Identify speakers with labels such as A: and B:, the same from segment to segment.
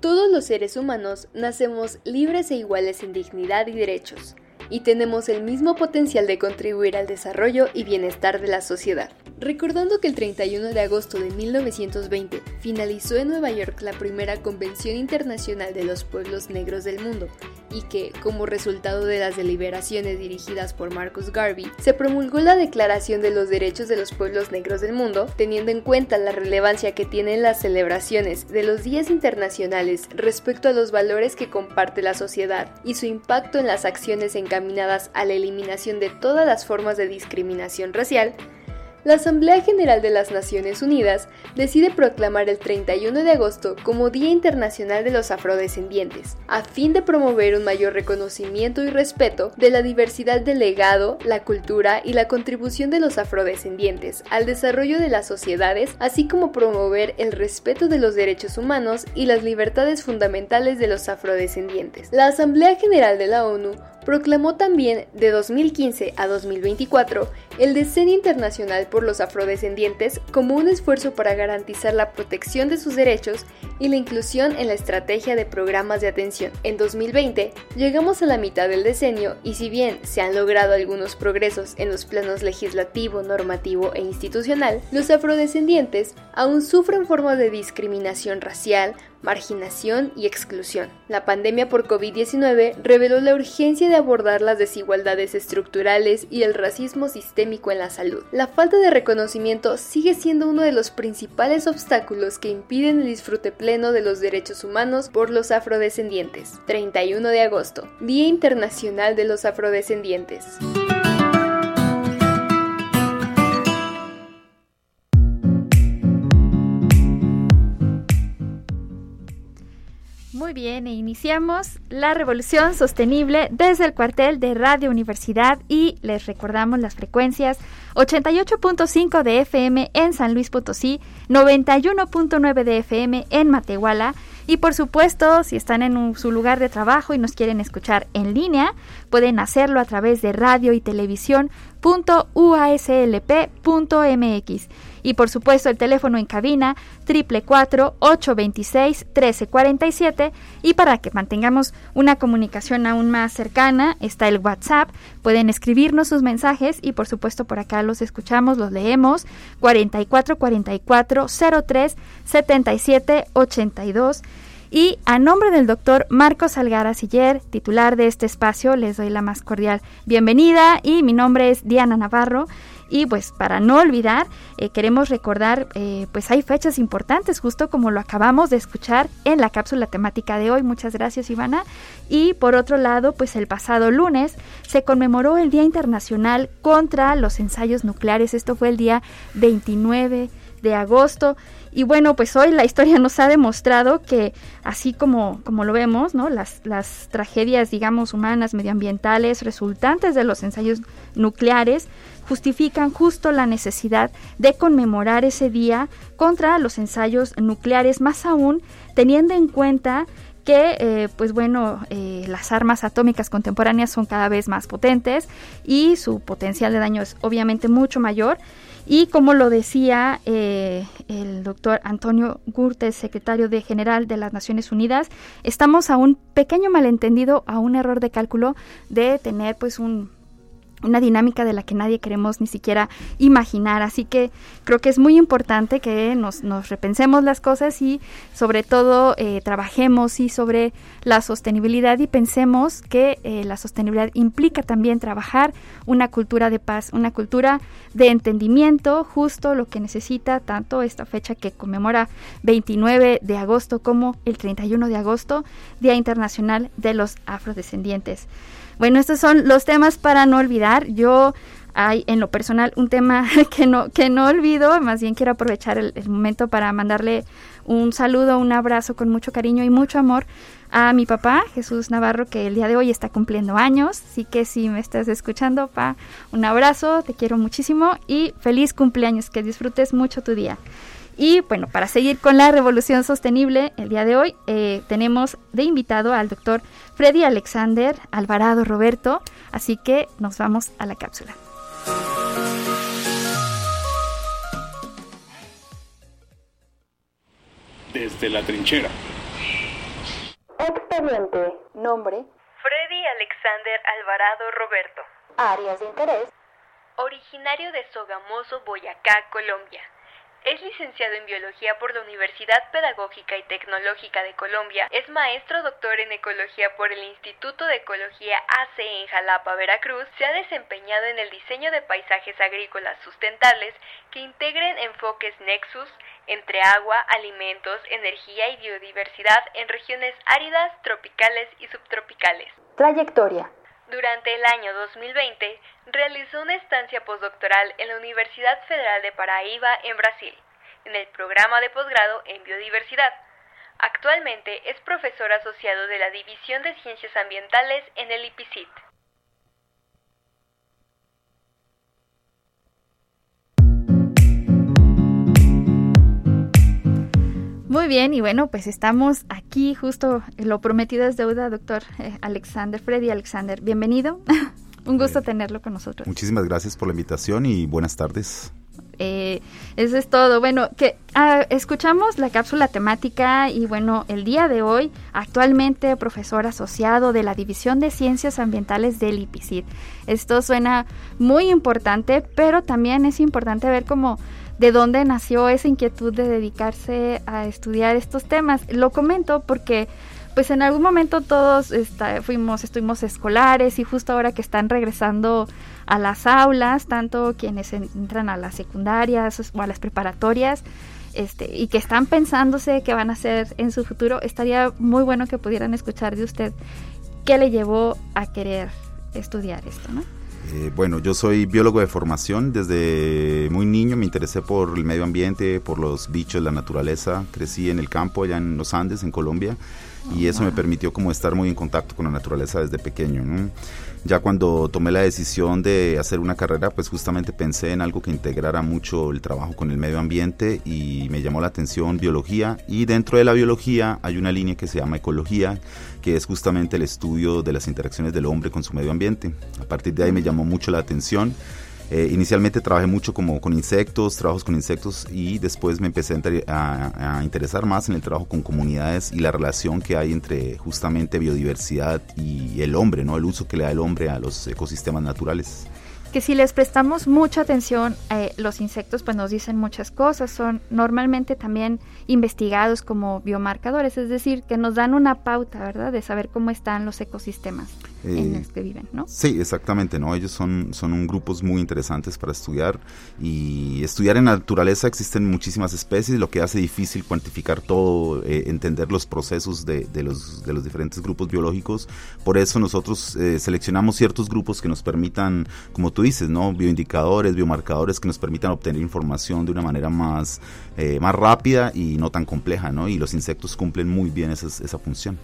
A: Todos los seres humanos nacemos libres e iguales en dignidad y derechos y tenemos el mismo potencial de contribuir al desarrollo y bienestar de la sociedad. Recordando que el 31 de agosto de 1920 finalizó en Nueva York la primera Convención Internacional de los Pueblos Negros del Mundo y que, como resultado de las deliberaciones dirigidas por Marcus Garvey, se promulgó la Declaración de los Derechos de los Pueblos Negros del Mundo, teniendo en cuenta la relevancia que tienen las celebraciones de los días internacionales respecto a los valores que comparte la sociedad y su impacto en las acciones encaminadas a la eliminación de todas las formas de discriminación racial, la Asamblea General de las Naciones Unidas decide proclamar el 31 de agosto como Día Internacional de los Afrodescendientes, a fin de promover un mayor reconocimiento y respeto de la diversidad del legado, la cultura y la contribución de los afrodescendientes al desarrollo de las sociedades, así como promover el respeto de los derechos humanos y las libertades fundamentales de los afrodescendientes. La Asamblea General de la ONU proclamó también de 2015 a 2024 el Decenio Internacional por los Afrodescendientes como un esfuerzo para garantizar la protección de sus derechos y la inclusión en la estrategia de programas de atención. En 2020 llegamos a la mitad del decenio y si bien se han logrado algunos progresos en los planos legislativo, normativo e institucional, los afrodescendientes aún sufren formas de discriminación racial, marginación y exclusión. La pandemia por COVID-19 reveló la urgencia de abordar las desigualdades estructurales y el racismo sistémico en la salud. La falta de reconocimiento sigue siendo uno de los principales obstáculos que impiden el disfrute pleno de los derechos humanos por los afrodescendientes. 31 de agosto, Día Internacional de los Afrodescendientes.
B: Muy bien, e iniciamos la revolución sostenible desde el cuartel de Radio Universidad y les recordamos las frecuencias 88.5 de FM en San Luis Potosí, 91.9 de FM en Matehuala y por supuesto, si están en su lugar de trabajo y nos quieren escuchar en línea, pueden hacerlo a través de radio y televisión.uaslp.mx. Y por supuesto el teléfono en cabina 444-826-1347 y para que mantengamos una comunicación aún más cercana está el WhatsApp, pueden escribirnos sus mensajes y por supuesto por acá los escuchamos, los leemos. 4444 03 77 82 y a nombre del doctor Marcos Algara Siller, titular de este espacio, les doy la más cordial bienvenida. Y mi nombre es Diana Navarro. Y pues para no olvidar, eh, queremos recordar, eh, pues hay fechas importantes, justo como lo acabamos de escuchar en la cápsula temática de hoy. Muchas gracias, Ivana. Y por otro lado, pues el pasado lunes se conmemoró el Día Internacional contra los Ensayos Nucleares. Esto fue el día 29 de agosto. Y bueno, pues hoy la historia nos ha demostrado que así como, como lo vemos, ¿no? Las, las tragedias, digamos, humanas, medioambientales, resultantes de los ensayos nucleares, justifican justo la necesidad de conmemorar ese día contra los ensayos nucleares, más aún teniendo en cuenta que, eh, pues bueno, eh, las armas atómicas contemporáneas son cada vez más potentes y su potencial de daño es obviamente mucho mayor. Y como lo decía eh, el doctor Antonio Gurtes, secretario de general de las Naciones Unidas, estamos a un pequeño malentendido, a un error de cálculo de tener pues un una dinámica de la que nadie queremos ni siquiera imaginar. Así que creo que es muy importante que nos, nos repensemos las cosas y sobre todo eh, trabajemos y sobre la sostenibilidad y pensemos que eh, la sostenibilidad implica también trabajar una cultura de paz, una cultura de entendimiento, justo lo que necesita tanto esta fecha que conmemora 29 de agosto como el 31 de agosto, Día Internacional de los Afrodescendientes. Bueno, estos son los temas para no olvidar. Yo hay en lo personal un tema que no, que no olvido, más bien quiero aprovechar el, momento para mandarle un saludo, un abrazo con mucho cariño y mucho amor a mi papá, Jesús Navarro, que el día de hoy está cumpliendo años. Así que si me estás escuchando, pa, un abrazo, te quiero muchísimo y feliz cumpleaños, que disfrutes mucho tu día. Y bueno, para seguir con la revolución sostenible, el día de hoy eh, tenemos de invitado al doctor Freddy Alexander Alvarado Roberto, así que nos vamos a la cápsula.
C: Desde la trinchera.
D: Expediente. Nombre.
A: Freddy Alexander Alvarado Roberto.
D: Áreas de interés.
A: Originario de Sogamoso, Boyacá, Colombia. Es licenciado en Biología por la Universidad Pedagógica y Tecnológica de Colombia. Es maestro doctor en Ecología por el Instituto de Ecología AC en Jalapa, Veracruz. Se ha desempeñado en el diseño de paisajes agrícolas sustentables que integren enfoques Nexus entre agua, alimentos, energía y biodiversidad en regiones áridas, tropicales y subtropicales.
D: Trayectoria.
A: Durante el año 2020, realizó una estancia postdoctoral en la Universidad Federal de Paraíba, en Brasil, en el programa de posgrado en biodiversidad. Actualmente es profesor asociado de la División de Ciencias Ambientales en el IPCIT.
B: Muy bien, y bueno, pues estamos aquí, justo lo prometido es deuda, doctor eh, Alexander, Freddy Alexander. Bienvenido, un gusto tenerlo con nosotros.
E: Muchísimas gracias por la invitación y buenas tardes.
B: Eh, eso es todo. Bueno, que ah, escuchamos la cápsula temática y bueno, el día de hoy, actualmente profesor asociado de la División de Ciencias Ambientales del IPCID. Esto suena muy importante, pero también es importante ver cómo de dónde nació esa inquietud de dedicarse a estudiar estos temas. Lo comento porque pues en algún momento todos fuimos, estuvimos escolares y justo ahora que están regresando a las aulas, tanto quienes entran a las secundarias o a las preparatorias, este, y que están pensándose qué van a hacer en su futuro, estaría muy bueno que pudieran escuchar de usted qué le llevó a querer estudiar esto, ¿no?
E: Eh, bueno, yo soy biólogo de formación. Desde muy niño me interesé por el medio ambiente, por los bichos, la naturaleza. Crecí en el campo, allá en los Andes, en Colombia, y eso me permitió como estar muy en contacto con la naturaleza desde pequeño. Ya cuando tomé la decisión de hacer una carrera, pues justamente pensé en algo que integrara mucho el trabajo con el medio ambiente y me llamó la atención biología. Y dentro de la biología hay una línea que se llama ecología, que es justamente el estudio de las interacciones del hombre con su medio ambiente. A partir de ahí me llamó mucho la atención eh, inicialmente trabajé mucho como con insectos, trabajos con insectos y después me empecé a, interesar más en el trabajo con comunidades y la relación que hay entre justamente biodiversidad y el hombre, ¿no? El uso que le da el hombre a los ecosistemas naturales
B: que si les prestamos mucha atención, eh, los insectos pues nos dicen muchas cosas, son normalmente también investigados como biomarcadores, es decir, que nos dan una pauta, ¿verdad?, de saber cómo están los ecosistemas en eh, que viven, ¿no?
E: Sí, exactamente, ¿no? Ellos son, son un grupos muy interesantes para estudiar y estudiar en la naturaleza existen muchísimas especies, lo que hace difícil cuantificar todo, eh, entender los procesos de, de, los, de los diferentes grupos biológicos, por eso nosotros seleccionamos ciertos grupos que nos permitan, como tú dices, ¿no? Bioindicadores, biomarcadores que nos permitan obtener información de una manera más, eh, más rápida y no tan compleja, ¿no? Y los insectos cumplen muy bien esa, esa función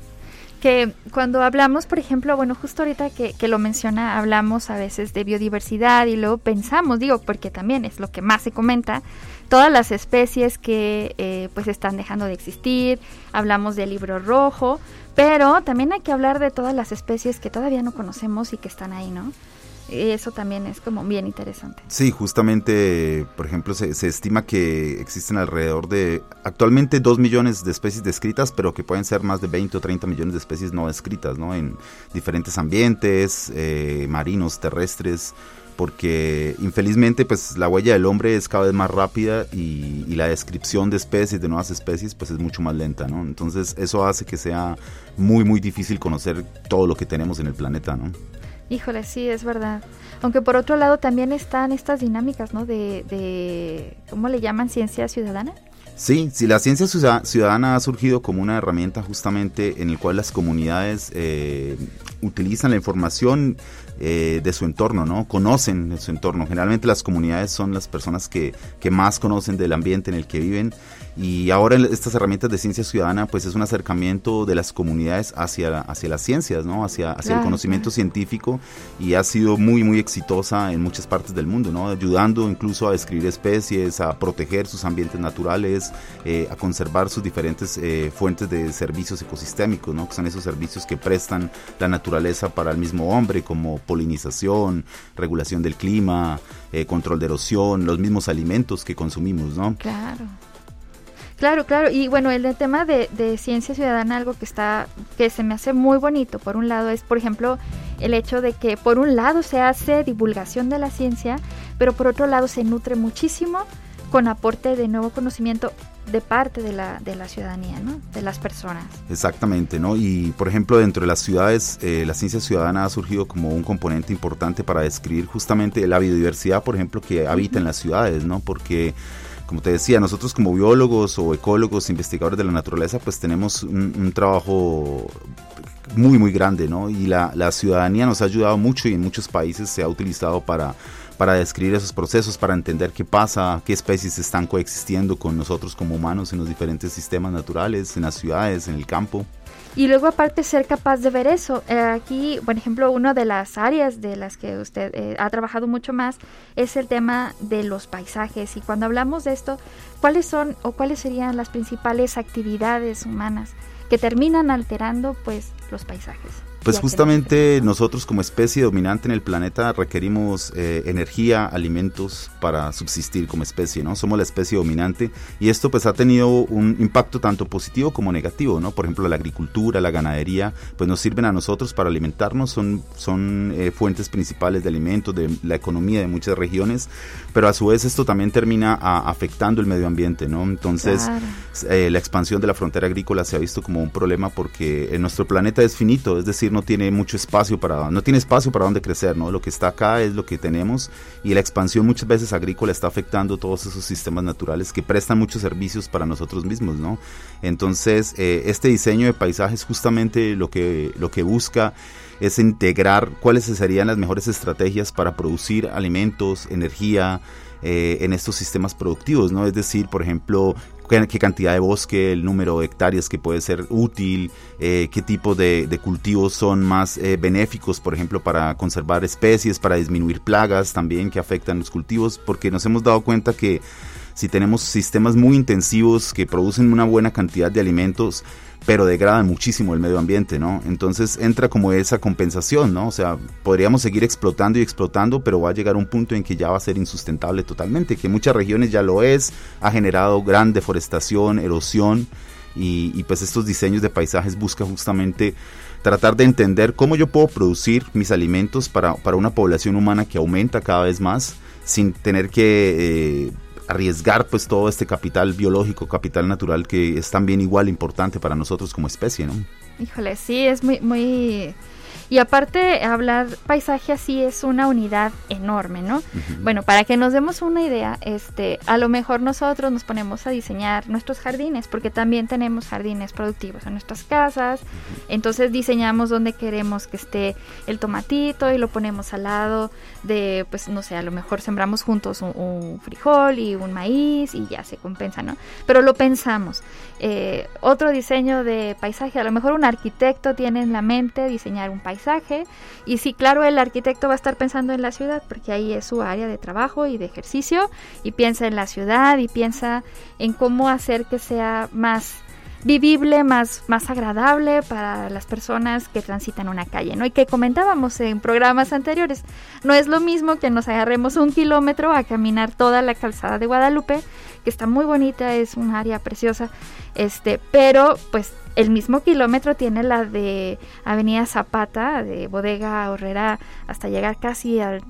B: que cuando hablamos, por ejemplo, bueno, justo ahorita que, que, lo menciona, hablamos a veces de biodiversidad y luego pensamos, digo, porque también es lo que más se comenta, todas las especies que eh, pues están dejando de existir, hablamos del libro rojo, pero también hay que hablar de todas las especies que todavía no conocemos y que están ahí, ¿no? Eso también es como bien interesante.
E: Sí, justamente, por ejemplo, se, estima que existen alrededor de actualmente 2 millones de especies descritas, pero que pueden ser más de 20 o 30 millones de especies no descritas, ¿no? En diferentes ambientes, eh, marinos, terrestres, porque infelizmente pues la huella del hombre es cada vez más rápida y, y, la descripción de especies, de nuevas especies, pues es mucho más lenta, ¿no? Entonces eso hace que sea muy, muy difícil conocer todo lo que tenemos en el planeta, ¿no?
B: Híjole, sí, es verdad. Aunque por otro lado también están estas dinámicas, ¿no? De, de ¿cómo le llaman? Ciencia ciudadana.
E: Sí, sí, la ciencia ciudadana ha surgido como una herramienta justamente en el cual las comunidades eh, utilizan la información eh, de su entorno, ¿no? Conocen su entorno. Generalmente las comunidades son las personas que, que más conocen del ambiente en el que viven y ahora estas herramientas de ciencia ciudadana pues es un acercamiento de las comunidades hacia, hacia las ciencias, ¿no? Hacia, hacia el conocimiento científico y ha sido muy muy exitosa en muchas partes del mundo, ¿no? Ayudando incluso a describir especies, a proteger sus ambientes naturales, eh, a conservar sus diferentes eh, fuentes de servicios ecosistémicos, ¿no? Que son esos servicios que prestan la naturaleza para el mismo hombre como polinización, regulación del clima, eh, control de erosión, los mismos alimentos que consumimos, ¿no?
B: Claro. Claro, claro. Y bueno, el tema de, ciencia ciudadana, algo que está, que se me hace muy bonito, por un lado, es, por ejemplo, el hecho de que por un lado se hace divulgación de la ciencia, pero por otro lado se nutre muchísimo con aporte de nuevo conocimiento de parte de la, de la ciudadanía, ¿no? de las personas.
E: Exactamente, ¿no? Y por ejemplo, dentro de las ciudades, eh, la ciencia ciudadana ha surgido como un componente importante para describir justamente la biodiversidad, por ejemplo, que habita en las ciudades, ¿no? Porque como te decía, nosotros como biólogos o ecólogos, investigadores de la naturaleza, pues tenemos un, trabajo muy, muy grande, ¿no? Y la, la, ciudadanía nos ha ayudado mucho y en muchos países se ha utilizado para, para describir esos procesos, para entender qué pasa, qué especies están coexistiendo con nosotros como humanos en los diferentes sistemas naturales, en las ciudades, en el campo.
B: Y luego aparte ser capaz de ver eso. Eh, aquí, por ejemplo, una de las áreas de las que usted eh, ha trabajado mucho más es el tema de los paisajes. Y cuando hablamos de esto, ¿cuáles son o cuáles serían las principales actividades humanas que terminan alterando pues los paisajes?
E: Pues justamente nosotros como especie dominante en el planeta requerimos eh, energía, alimentos para subsistir como especie, ¿no? Somos la especie dominante y esto pues ha tenido un impacto tanto positivo como negativo, ¿no? Por ejemplo, la agricultura, la ganadería, pues nos sirven a nosotros para alimentarnos, son, son eh, fuentes principales de alimentos, de la economía de muchas regiones, pero a su vez esto también termina afectando el medio ambiente, ¿no? Entonces, eh, la expansión de la frontera agrícola se ha visto como un problema porque nuestro planeta es finito, es decir, no tiene mucho espacio para, no tiene espacio para donde crecer, ¿no? Lo que está acá es lo que tenemos y la expansión muchas veces agrícola está afectando todos esos sistemas naturales que prestan muchos servicios para nosotros mismos, ¿no? Entonces, eh, este diseño de paisajes justamente lo que, lo que busca es integrar cuáles serían las mejores estrategias para producir alimentos, energía, eh, en estos sistemas productivos, ¿no? Es decir, por ejemplo, qué, cantidad de bosque, el número de hectáreas que puede ser útil, eh, qué tipo de, cultivos son más eh, benéficos, por ejemplo, para conservar especies, para disminuir plagas también que afectan los cultivos, porque nos hemos dado cuenta que si tenemos sistemas muy intensivos que producen una buena cantidad de alimentos, pero degrada muchísimo el medio ambiente, ¿no? Entonces entra como esa compensación, ¿no? O sea, podríamos seguir explotando y explotando, pero va a llegar un punto en que ya va a ser insustentable totalmente, que en muchas regiones ya lo es, ha generado gran deforestación, erosión, y, pues estos diseños de paisajes buscan justamente tratar de entender cómo yo puedo producir mis alimentos para, para una población humana que aumenta cada vez más, sin tener que... Eh, arriesgar pues todo este capital biológico, capital natural que es también igual importante para nosotros como especie, ¿no?
B: Híjole, sí, es muy, muy y aparte, hablar paisaje así es una unidad enorme, ¿no? Bueno, para que nos demos una idea, este, a lo mejor nosotros nos ponemos a diseñar nuestros jardines, porque también tenemos jardines productivos en nuestras casas. Entonces diseñamos donde queremos que esté el tomatito y lo ponemos al lado de, pues, no sé, a lo mejor sembramos juntos un, frijol y un maíz y ya se compensa, ¿no? Pero lo pensamos. Eh, otro diseño de paisaje, a lo mejor un arquitecto tiene en la mente diseñar un paisaje y sí, claro, el arquitecto va a estar pensando en la ciudad porque ahí es su área de trabajo y de ejercicio y piensa en la ciudad y piensa en cómo hacer que sea más vivible, más, más agradable para las personas que transitan una calle, ¿no? Y que comentábamos en programas anteriores, no es lo mismo que nos agarremos un kilómetro a caminar toda la calzada de Guadalupe, que está muy bonita, es un área preciosa, este, pero pues el mismo kilómetro tiene la de Avenida Zapata, de Bodega Horrera, hasta llegar casi al,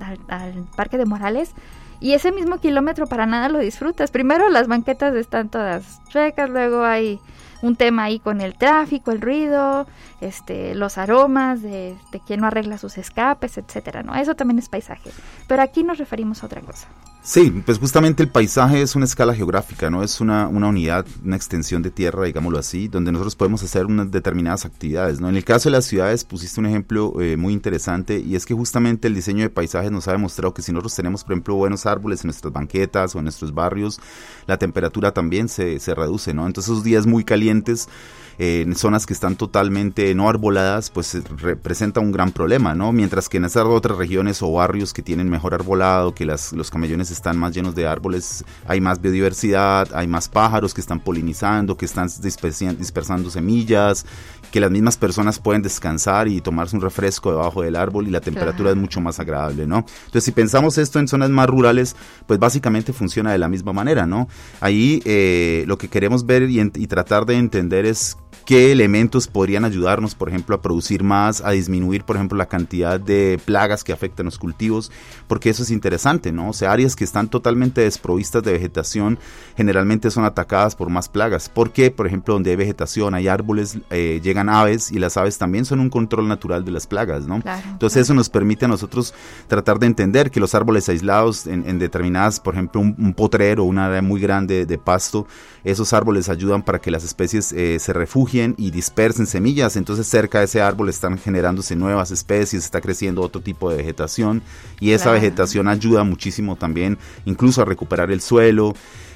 B: Parque de Morales. Y ese mismo kilómetro para nada lo disfrutas. Primero las banquetas están todas chuecas, luego hay un tema ahí con el tráfico, el ruido, este, los aromas de, de quien no arregla sus escapes, etcétera, ¿no? Eso también es paisaje. Pero aquí nos referimos a otra cosa.
E: Sí, pues justamente el paisaje es una escala geográfica, ¿no? Es una, una unidad, una extensión de tierra, digámoslo así, donde nosotros podemos hacer unas determinadas actividades, ¿no? En el caso de las ciudades pusiste un ejemplo eh, muy interesante y es que justamente el diseño de paisajes nos ha demostrado que si nosotros tenemos, por ejemplo, buenos árboles en nuestras banquetas o en nuestros barrios, la temperatura también se, se reduce, ¿no? Entonces esos días muy calientes en zonas que están totalmente no arboladas, pues representa un gran problema, ¿no? Mientras que en esas otras regiones o barrios que tienen mejor arbolado, que las, los camellones están más llenos de árboles, hay más biodiversidad, hay más pájaros que están polinizando, que están dispersando semillas, que las mismas personas pueden descansar y tomarse un refresco debajo del árbol y la temperatura es mucho más agradable, ¿no? Entonces, si pensamos esto en zonas más rurales, pues básicamente funciona de la misma manera, ¿no? Ahí eh, lo que queremos ver y, y tratar de entender es qué elementos podrían ayudarnos, por ejemplo, a producir más, a disminuir, por ejemplo, la cantidad de plagas que afectan los cultivos, porque eso es interesante, ¿no? O sea, áreas que están totalmente desprovistas de vegetación generalmente son atacadas por más plagas, porque, por ejemplo, donde hay vegetación, hay árboles, eh, llegan aves y las aves también son un control natural de las plagas, ¿no? Entonces eso nos permite a nosotros tratar de entender que los árboles aislados en, determinadas, por ejemplo, un, potrero, una área muy grande de pasto, esos árboles ayudan para que las especies eh, se refugien y dispersen semillas, entonces cerca de ese árbol están generándose nuevas especies, está creciendo otro tipo de vegetación. Y esa vegetación ayuda muchísimo también incluso a recuperar el suelo.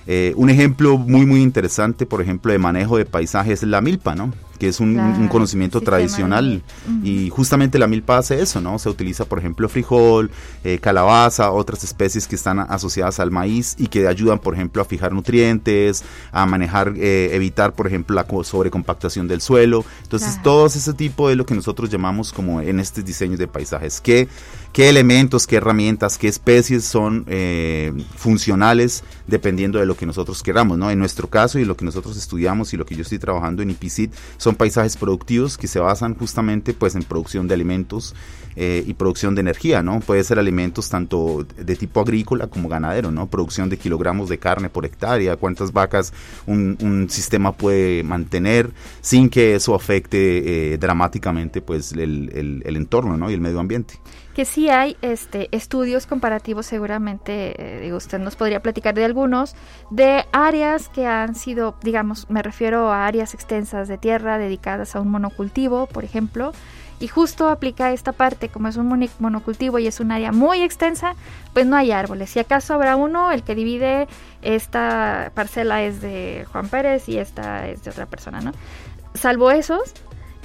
E: Eh, un ejemplo muy muy interesante, por ejemplo, de manejo de paisajes es la milpa, ¿no? que es un, conocimiento tradicional. Y justamente la milpa hace eso, ¿no? Se utiliza, por ejemplo, frijol, eh, calabaza, otras especies que están asociadas al maíz y que ayudan, por ejemplo, a fijar nutrientes, a manejar, eh, evitar, por ejemplo, la sobrecompactación del suelo. Entonces, todo ese tipo de lo que nosotros llamamos como en estos diseños de paisajes. ¿Qué, qué elementos, qué herramientas, qué especies son eh, funcionales dependiendo de lo que nosotros queramos, ¿no? En nuestro caso y lo que nosotros estudiamos y lo que yo estoy trabajando en IPICIT son paisajes productivos que se basan justamente pues en producción de alimentos eh, y producción de energía, ¿no? Puede ser alimentos tanto de tipo agrícola como ganadero, ¿no? Producción de kilogramos de carne por hectárea, cuántas vacas un, sistema puede mantener sin que eso afecte eh, dramáticamente pues el, el, entorno, ¿no? Y el medio ambiente
B: que sí hay este, estudios comparativos, seguramente, eh, usted nos podría platicar de algunos, de áreas que han sido, digamos, me refiero a áreas extensas de tierra dedicadas a un monocultivo, por ejemplo, y justo aplica esta parte, como es un monocultivo y es un área muy extensa, pues no hay árboles. Si acaso habrá uno, el que divide esta parcela es de Juan Pérez y esta es de otra persona, ¿no? Salvo esos,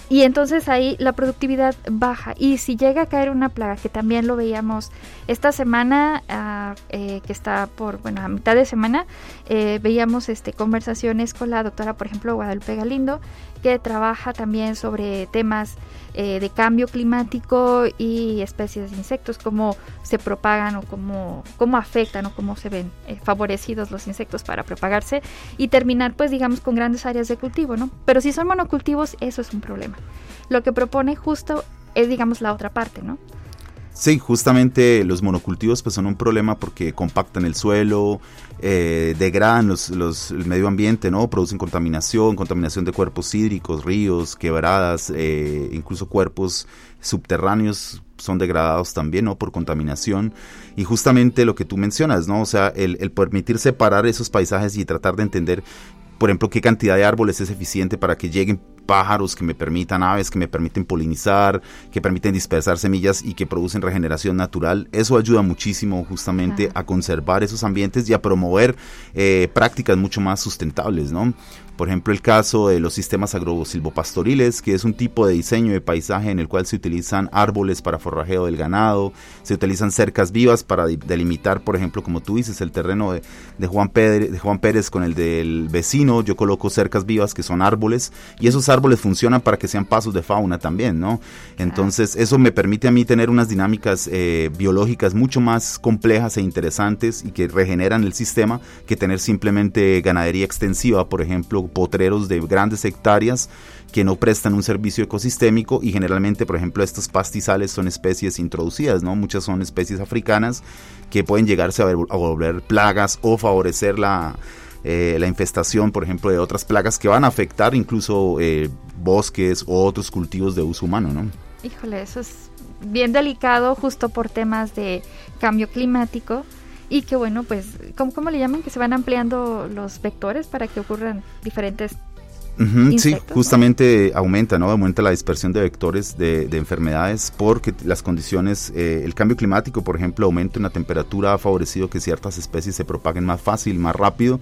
B: y entonces ahí la productividad baja. Y si llega a caer una plaga, que también lo veíamos esta semana, ah, eh, que está por, bueno, a mitad de semana, eh, veíamos este, conversaciones con la doctora, por ejemplo, Guadalupe Galindo, que trabaja también sobre temas eh, de cambio climático y especies de insectos, cómo se propagan o cómo, cómo afectan o cómo se ven eh, favorecidos los insectos para propagarse y terminar pues digamos con grandes áreas de cultivo, ¿no? Pero si son monocultivos eso es un problema. Lo que propone justo es digamos la otra parte, ¿no?
E: Sí, justamente los monocultivos pues son un problema porque compactan el suelo, eh, degradan los, el medio ambiente, ¿no? Producen contaminación, contaminación de cuerpos hídricos, ríos, quebradas, eh, incluso cuerpos subterráneos son degradados también, ¿no? Por contaminación. Y justamente lo que tú mencionas, ¿no? O sea, el, el permitir separar esos paisajes y tratar de entender por ejemplo, qué cantidad de árboles es eficiente para que lleguen pájaros que me permitan, aves que me permiten polinizar, que permiten dispersar semillas y que producen regeneración natural. Eso ayuda muchísimo justamente a conservar esos ambientes y a promover eh, prácticas mucho más sustentables, ¿no? Por ejemplo, el caso de los sistemas agrosilvopastoriles, que es un tipo de diseño de paisaje en el cual se utilizan árboles para forrajeo del ganado, se utilizan cercas vivas para delimitar, por ejemplo, como tú dices, el terreno de, Juan, Pérez, de Juan Pérez con el del vecino. Yo coloco cercas vivas que son árboles y esos árboles funcionan para que sean pasos de fauna también, ¿no? Entonces, eso me permite a mí tener unas dinámicas eh, biológicas mucho más complejas e interesantes y que regeneran el sistema que tener simplemente ganadería extensiva, por ejemplo, potreros de grandes hectáreas que no prestan un servicio ecosistémico y generalmente, por ejemplo, estos pastizales son especies introducidas, ¿no? Muchas son especies africanas que pueden llegarse a, volver plagas o favorecer la, eh, la infestación, por ejemplo, de otras plagas que van a afectar incluso eh, bosques o otros cultivos de uso humano, ¿no?
B: Híjole, eso es bien delicado justo por temas de cambio climático y que bueno, pues, ¿cómo, ¿cómo le llaman? Que se van ampliando los vectores para que ocurran diferentes
E: sí, justamente aumenta, ¿no? Aumenta la dispersión de vectores de, enfermedades porque las condiciones, eh, el cambio climático, por ejemplo, aumento en la temperatura ha favorecido que ciertas especies se propaguen más fácil, más rápido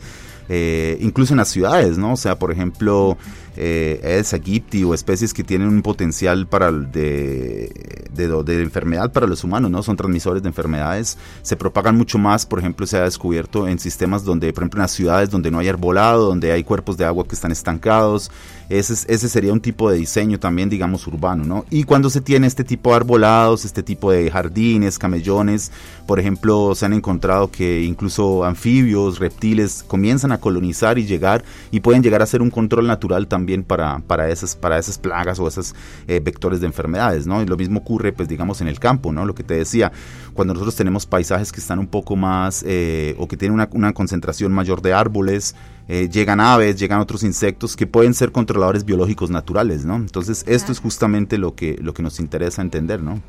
E: eh, incluso en las ciudades, ¿no? O sea, por ejemplo, eh, Aedes aegypti o especies que tienen un potencial para de, de, enfermedad para los humanos, ¿no? Son transmisores de enfermedades, se propagan mucho más, por ejemplo, se ha descubierto en sistemas donde, por ejemplo, en las ciudades donde no hay arbolado, donde hay cuerpos de agua que están estancados, ese, ese sería un tipo de diseño también, digamos, urbano, ¿no? Y cuando se tiene este tipo de arbolados, este tipo de jardines, camellones, por ejemplo, se han encontrado que incluso anfibios, reptiles comienzan a colonizar y llegar y pueden llegar a ser un control natural también para, para, esas, para esas plagas o esos eh, vectores de enfermedades, ¿no? Y lo mismo ocurre, pues, digamos, en el campo, ¿no? Lo que te decía, cuando nosotros tenemos paisajes que están un poco más eh, o que tienen una, una concentración mayor de árboles, eh, llegan aves, llegan otros insectos que pueden ser controladores biológicos naturales, ¿no? Entonces, esto es justamente lo que, lo que nos interesa entender, ¿no?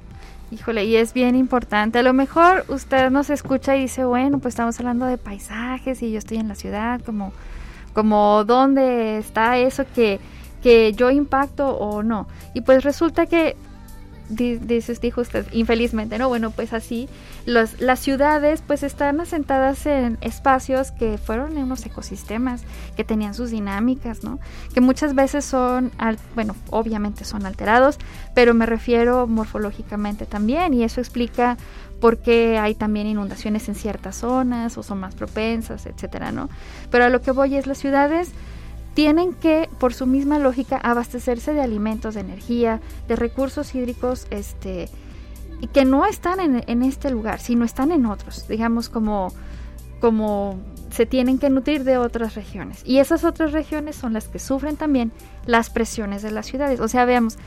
B: Híjole, y es bien importante. A lo mejor usted nos escucha y dice, bueno, pues estamos hablando de paisajes y yo estoy en la ciudad, como, como dónde está eso que, que yo impacto o no. Y pues resulta que dice, dijo usted, infelizmente, ¿no? Bueno, pues así, las ciudades pues están asentadas en espacios que fueron en unos ecosistemas, que tenían sus dinámicas, ¿no? Que muchas veces son, bueno, obviamente son alterados, pero me refiero morfológicamente también, y eso explica por qué hay también inundaciones en ciertas zonas o son más propensas, etcétera, ¿no? Pero a lo que voy es las ciudades tienen que, por su misma lógica, abastecerse de alimentos, de energía, de recursos hídricos, este, que no están en, este lugar, sino están en otros, digamos como, como se tienen que nutrir de otras regiones. Y esas otras regiones son las que sufren también las presiones de las ciudades. O sea, veamos,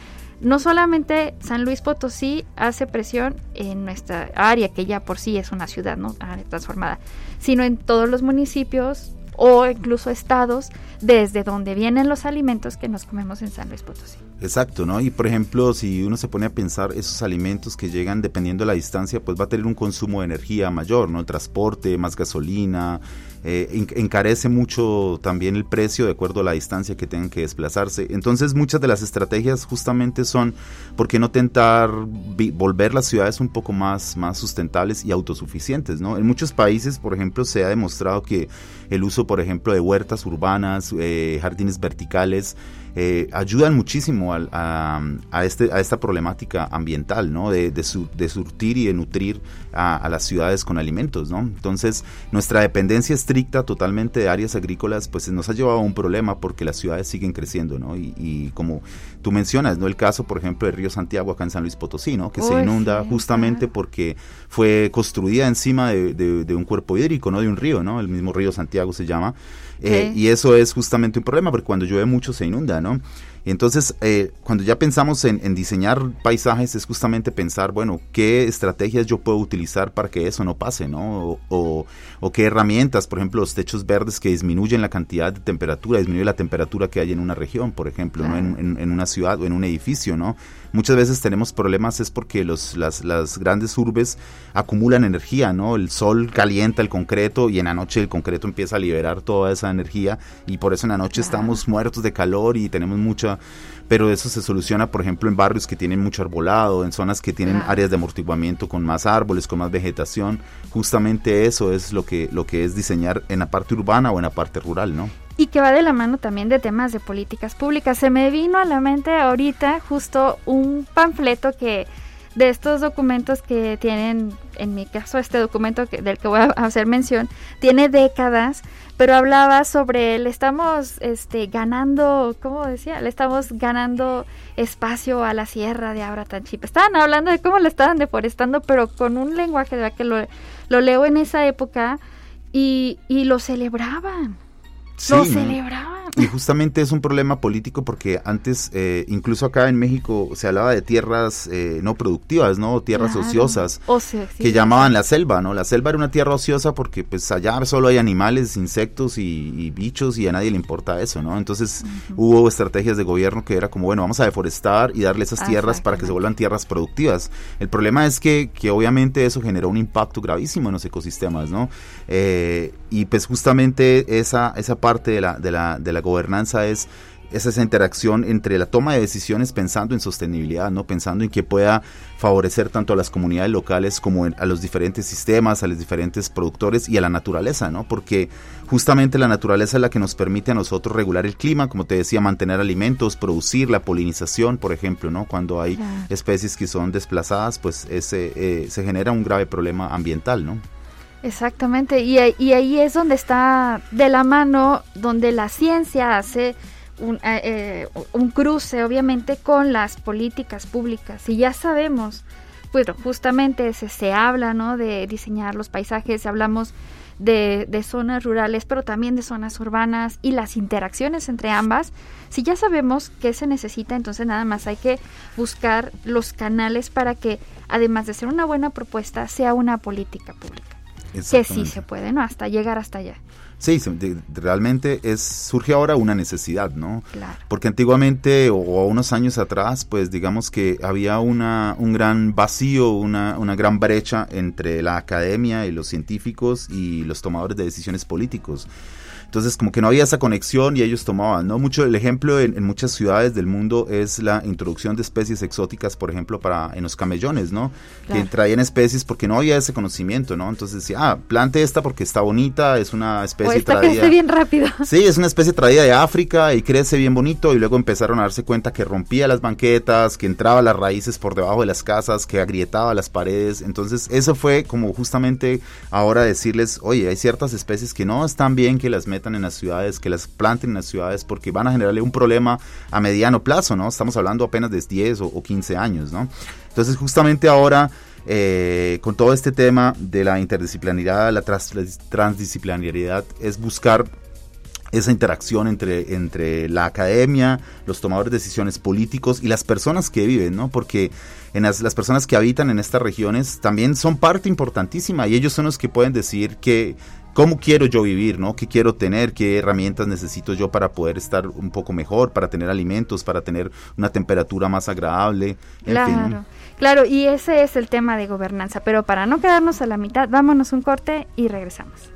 B: no solamente San Luis Potosí hace presión en nuestra área, que ya por sí es una ciudad ¿no? transformada, sino en todos los municipios o incluso estados desde donde vienen los alimentos que nos comemos en San Luis Potosí.
E: Exacto, ¿no? Y por ejemplo, si uno se pone a pensar esos alimentos que llegan dependiendo de la distancia, pues va a tener un consumo de energía mayor, ¿no? El transporte, más gasolina, eh, encarece mucho también el precio de acuerdo a la distancia que tengan que desplazarse. Entonces muchas de las estrategias justamente son, ¿por qué no tentar volver las ciudades un poco más, más sustentables y autosuficientes? ¿no? En muchos países, por ejemplo, se ha demostrado que el uso, por ejemplo, de huertas urbanas, eh, jardines verticales, eh, ayudan muchísimo a, este, a esta problemática ambiental, ¿no? De, surtir y de nutrir a, las ciudades con alimentos. Entonces, nuestra dependencia estricta totalmente de áreas agrícolas, pues nos ha llevado a un problema porque las ciudades siguen creciendo, ¿no? Y, como tú mencionas, ¿no? El caso, por ejemplo, del río Santiago acá en San Luis Potosí, ¿no? Que se inunda justamente porque fue construida encima de, de, un cuerpo hídrico, ¿no? De un río, ¿no? El mismo río Santiago se llama. Eh, y eso es justamente un problema, porque cuando llueve mucho se inunda, ¿no? Entonces, eh, cuando ya pensamos en, diseñar paisajes, es justamente pensar, bueno, qué estrategias yo puedo utilizar para que eso no pase, ¿no? O, qué herramientas, por ejemplo, los techos verdes que disminuyen la cantidad de temperatura, disminuyen la temperatura que hay en una región, por ejemplo, ¿no? En, en, una ciudad o en un edificio, ¿no? Muchas veces tenemos problemas es porque los, las, las grandes urbes acumulan energía, ¿no? El sol calienta el concreto y en la noche el concreto empieza a liberar toda esa energía y por eso en la noche estamos muertos de calor y tenemos mucha pero eso se soluciona, por ejemplo, en barrios que tienen mucho arbolado, en zonas que tienen áreas de amortiguamiento con más árboles, con más vegetación. Justamente eso es lo que, lo que es diseñar en la parte urbana o en la parte rural, ¿no?
B: Y que va de la mano también de temas de políticas públicas. Se me vino a la mente ahorita justo un panfleto que de estos documentos que tienen, en mi caso este documento que, del que voy a hacer mención, tiene décadas pero hablaba sobre le estamos este ganando, ¿cómo decía? Le estamos ganando espacio a la sierra de Abra. Estaban hablando de cómo le estaban deforestando, pero con un lenguaje de que lo, lo leo en esa época y, y lo celebraban. lo celebraban.
E: Y justamente es un problema político porque antes, eh, incluso acá en México, se hablaba de tierras eh, no productivas, ¿no? Tierras ociosas, que llamaban la selva, ¿no? La selva era una tierra ociosa porque pues allá solo hay animales, insectos y, bichos y a nadie le importa eso, ¿no? Entonces hubo estrategias de gobierno que era como, bueno, vamos a deforestar y darle esas tierras para que se vuelvan tierras productivas. El problema es que, que obviamente eso generó un impacto gravísimo en los ecosistemas, ¿no? Eh, y pues justamente esa, esa parte de la, de la, de la gobernanza es esa interacción entre la toma de decisiones pensando en sostenibilidad, ¿no? Pensando en que pueda favorecer tanto a las comunidades locales como a los diferentes sistemas, a los diferentes productores y a la naturaleza, ¿no? Porque justamente la naturaleza es la que nos permite a nosotros regular el clima, como te decía, mantener alimentos, producir la polinización, por ejemplo, ¿no? Cuando hay especies que son desplazadas, pues ese, eh, se genera un grave problema ambiental, ¿no?
B: Exactamente, y, y ahí es donde está de la mano, donde la ciencia hace un, eh, eh, un cruce obviamente con las políticas públicas y ya sabemos, pues justamente se, se habla ¿no? de diseñar los paisajes, hablamos de, de, zonas rurales, pero también de zonas urbanas y las interacciones entre ambas. Si ya sabemos qué se necesita, entonces nada más hay que buscar los canales para que, además de ser una buena propuesta, sea una política pública. Que sí se puede, ¿no? Hasta llegar hasta allá.
E: Sí, realmente es surge ahora una necesidad, ¿no? Claro. Porque antiguamente o, unos años atrás, pues digamos que había una, un gran vacío, una, una gran brecha entre la academia y los científicos y los tomadores de decisiones políticos. Entonces, como que no había esa conexión y ellos tomaban, ¿no? Mucho el ejemplo en, muchas ciudades del mundo es la introducción de especies exóticas, por ejemplo, para en los camellones, ¿no? Que traían especies porque no había ese conocimiento, ¿no? Entonces decía, ah, plante esta porque está bonita, es una especie
B: o esta traída. crece bien rápido.
E: Sí, es una especie traída de África y crece bien bonito y luego empezaron a darse cuenta que rompía las banquetas, que entraba las raíces por debajo de las casas, que agrietaba las paredes. Entonces, eso fue como justamente ahora decirles, oye, hay ciertas especies que no están bien que las metan en las ciudades, que las planten en las ciudades, porque van a generarle un problema a mediano plazo, ¿no? Estamos hablando apenas de 10 o, 15 años, ¿no? Entonces, justamente ahora, eh, con todo este tema de la interdisciplinaridad, la transdisciplinariedad, es buscar esa interacción entre, entre la academia, los tomadores de decisiones políticos y las personas que viven, ¿no? Porque en las, personas que habitan en estas regiones también son parte importantísima y ellos son los que pueden decir que cómo quiero yo vivir, ¿no? ¿Qué quiero tener? ¿Qué herramientas necesito yo para poder estar un poco mejor, para tener alimentos, para tener una temperatura más agradable?
B: claro, claro, y ese es el tema de gobernanza, pero para no quedarnos a la mitad, vámonos un corte y regresamos.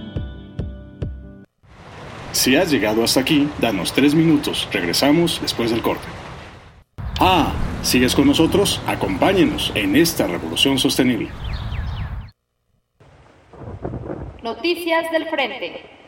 C: Si has llegado hasta aquí, danos tres minutos. Regresamos después del corte. Ah, ¿sigues con nosotros? Acompáñenos en esta revolución sostenible.
D: Noticias del Frente.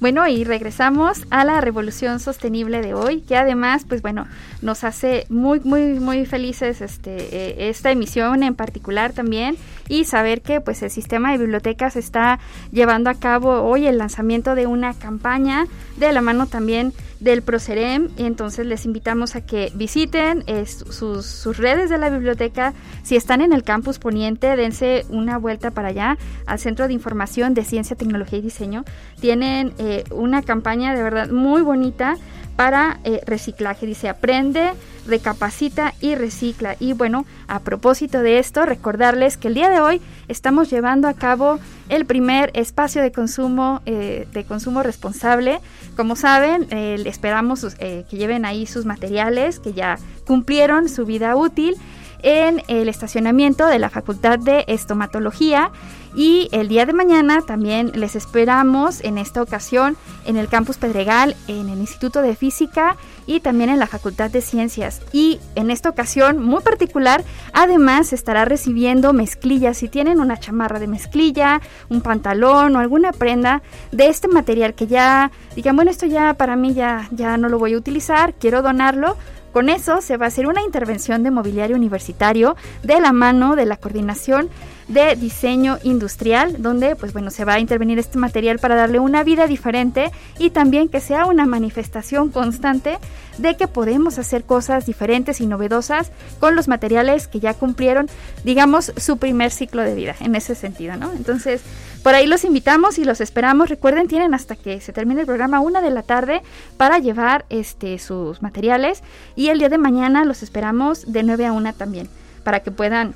B: Bueno, y regresamos a la revolución sostenible de hoy, que además, pues bueno, nos hace muy, muy, muy felices este, eh, esta emisión en particular también y saber que pues el sistema de bibliotecas está llevando a cabo hoy el lanzamiento de una campaña de la mano también del Procerem. Entonces les invitamos a que visiten sus, redes de la biblioteca. Si están en el campus poniente, dense una vuelta para allá al Centro de Información de Ciencia, Tecnología y Diseño. Tienen eh, una campaña de verdad muy bonita para eh, reciclaje. Dice, aprende, recapacita y recicla. Y bueno, a propósito de esto, recordarles que el día de hoy estamos llevando a cabo el primer espacio de consumo, eh, de consumo responsable. Como saben, esperamos que lleven ahí sus materiales que ya cumplieron su vida útil en el estacionamiento de la Facultad de Estomatología Y el día de mañana también les esperamos en esta ocasión en el campus Pedregal, en el Instituto de Física y también en la Facultad de Ciencias. Y en esta ocasión muy particular, además estará recibiendo mezclillas. Si tienen una chamarra de mezclilla, un pantalón o alguna prenda de este material que ya digan, bueno, esto ya para mí ya, ya no lo voy a utilizar, quiero donarlo, con eso se va a hacer una intervención de mobiliario universitario de la mano de la coordinación de diseño industrial, donde pues bueno, se va a intervenir este material para darle una vida diferente y también que sea una manifestación constante de que podemos hacer cosas diferentes y novedosas con los materiales que ya cumplieron, digamos, su primer ciclo de vida en ese sentido, ¿no? Entonces, por ahí los invitamos y los esperamos. Recuerden, tienen hasta que se termine el programa una de la tarde para llevar este sus materiales y el día de mañana los esperamos de 9 a 1 también para que puedan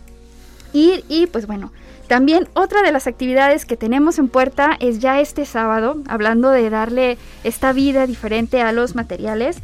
B: ir y pues bueno, también otra de las actividades que tenemos en puerta es ya este sábado, hablando de darle esta vida diferente a los materiales.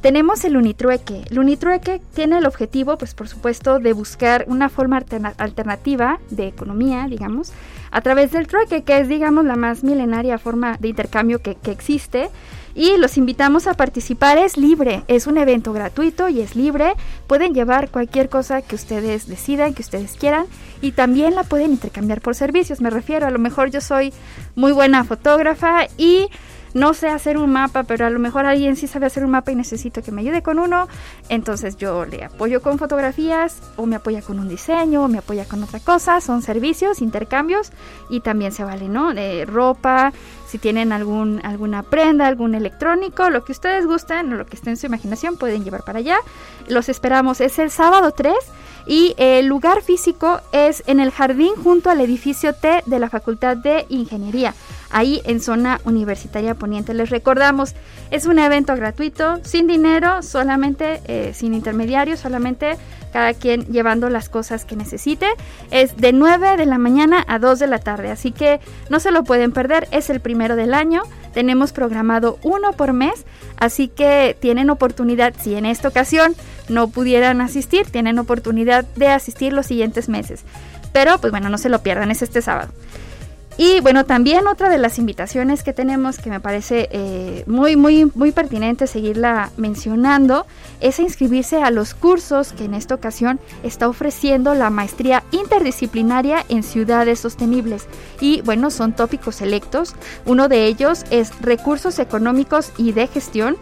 B: Tenemos el Unitrueque. El Unitrueque tiene el objetivo, pues por supuesto, de buscar una forma alternativa de economía, digamos, a través del trueque, que es, digamos, la más milenaria forma de intercambio que, que existe. Y los invitamos a participar, es libre, es un evento gratuito y es libre. Pueden llevar cualquier cosa que ustedes decidan, que ustedes quieran, y también la pueden intercambiar por servicios. Me refiero, a lo mejor yo soy muy buena fotógrafa y no sé hacer un mapa, pero a lo mejor alguien sí sabe hacer un mapa y necesito que me ayude con uno, entonces yo le apoyo con fotografías o me apoya con un diseño o me apoya con otra cosa, son servicios, intercambios y también se vale, ¿no? De ropa, si tienen algún, alguna prenda, algún electrónico, lo que ustedes gusten o lo que esté en su imaginación pueden llevar para allá. Los esperamos, es el sábado 3 y el lugar físico es en el jardín junto al edificio T de la Facultad de Ingeniería, ahí en zona universitaria poniente. Les recordamos, es un evento gratuito, sin dinero, solamente, eh, sin intermediarios, solamente cada quien llevando las cosas que necesite. Es de 9 de la mañana a 2 de la tarde, así que no se lo pueden perder, es el primero del año. Tenemos programado uno por mes, así que tienen oportunidad, si en esta ocasión no pudieran asistir, tienen oportunidad de asistir los siguientes meses. Pero pues bueno, no se lo pierdan, es este sábado. Y bueno, también otra de las invitaciones que tenemos que me parece eh, muy, muy, muy pertinente seguirla mencionando es inscribirse a los cursos que en esta ocasión está ofreciendo la maestría interdisciplinaria en ciudades sostenibles. Y bueno, son tópicos selectos. Uno de ellos es recursos económicos y de gestión.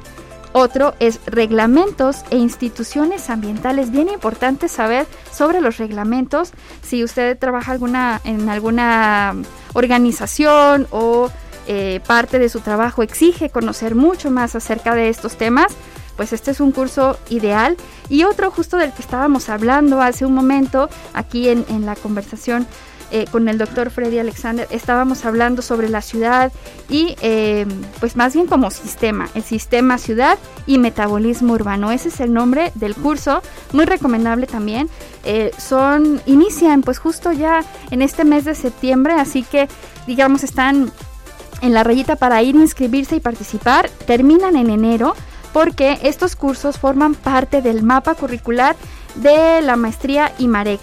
B: Otro es reglamentos e instituciones ambientales. Bien importante saber sobre los reglamentos. Si usted trabaja en alguna organización o eh, parte de su trabajo exige conocer mucho más acerca de estos temas, pues este es un curso ideal. Y otro justo del que estábamos hablando hace un momento aquí en la conversación eh, con el doctor Freddy Alexander estábamos hablando sobre la ciudad y eh, pues más bien como sistema, el sistema ciudad y metabolismo urbano. Ese es el nombre del curso, muy recomendable también. Eh, son, inician pues justo ya en este mes de septiembre, así que digamos están en la rayita para ir a inscribirse y participar, terminan en enero porque estos cursos forman parte del mapa curricular de la maestría IMAREC,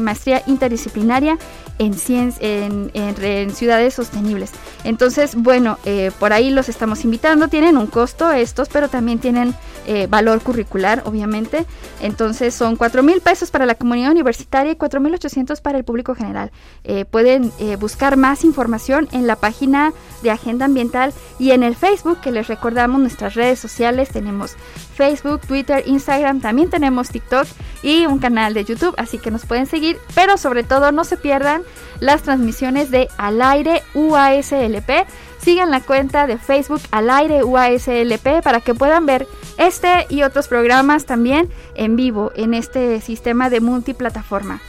B: maestría interdisciplinaria en, en, en, ciudades sostenibles. Entonces, bueno, eh, por ahí los estamos invitando, tienen un costo estos, pero también tienen eh, valor curricular, obviamente. Entonces, son 4 mil pesos para la comunidad universitaria y 4 mil 800 para el público general. Eh, pueden buscar más información en la página de Agenda Ambiental y en el Facebook, que les recordamos nuestras redes sociales. Tenemos Facebook, Twitter, Instagram, también tenemos TikTok y un canal de YouTube, así que nos pueden seguir, pero sobre todo no se pierdan las transmisiones de Al Aire UASLP. Sigan la cuenta de Facebook Al Aire UASLP para que puedan ver este y otros programas también en vivo en este sistema de multiplataforma.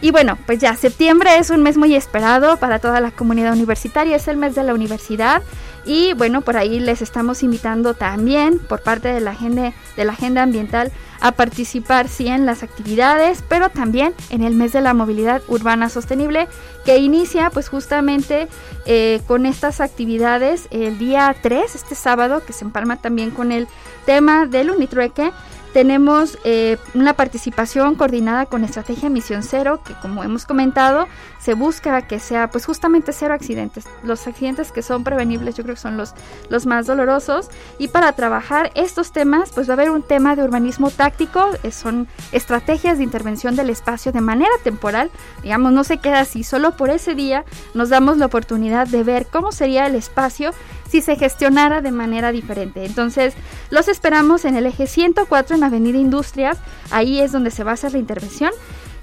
B: Y bueno, pues ya, septiembre es un mes muy esperado para toda la comunidad universitaria, es el mes de la universidad Y bueno, por ahí les estamos invitando también por parte de la agenda, de la agenda ambiental a participar sí en las actividades, pero también en el mes de la movilidad urbana sostenible que inicia pues justamente eh, con estas actividades el día 3, este sábado, que se empalma también con el tema del Unitrueque tenemos eh, una participación coordinada con Estrategia Misión Cero, que como hemos comentado, se busca que sea pues justamente cero accidentes. Los accidentes que son prevenibles yo creo que son los, los más dolorosos. Y para trabajar estos temas, pues va a haber un tema de urbanismo táctico, eh, son estrategias de intervención del espacio de manera temporal. Digamos, no se queda así, solo por ese día nos damos la oportunidad de ver cómo sería el espacio si se gestionara de manera diferente. Entonces, los esperamos en el eje 104 en Avenida Industrias, ahí es donde se va a hacer la intervención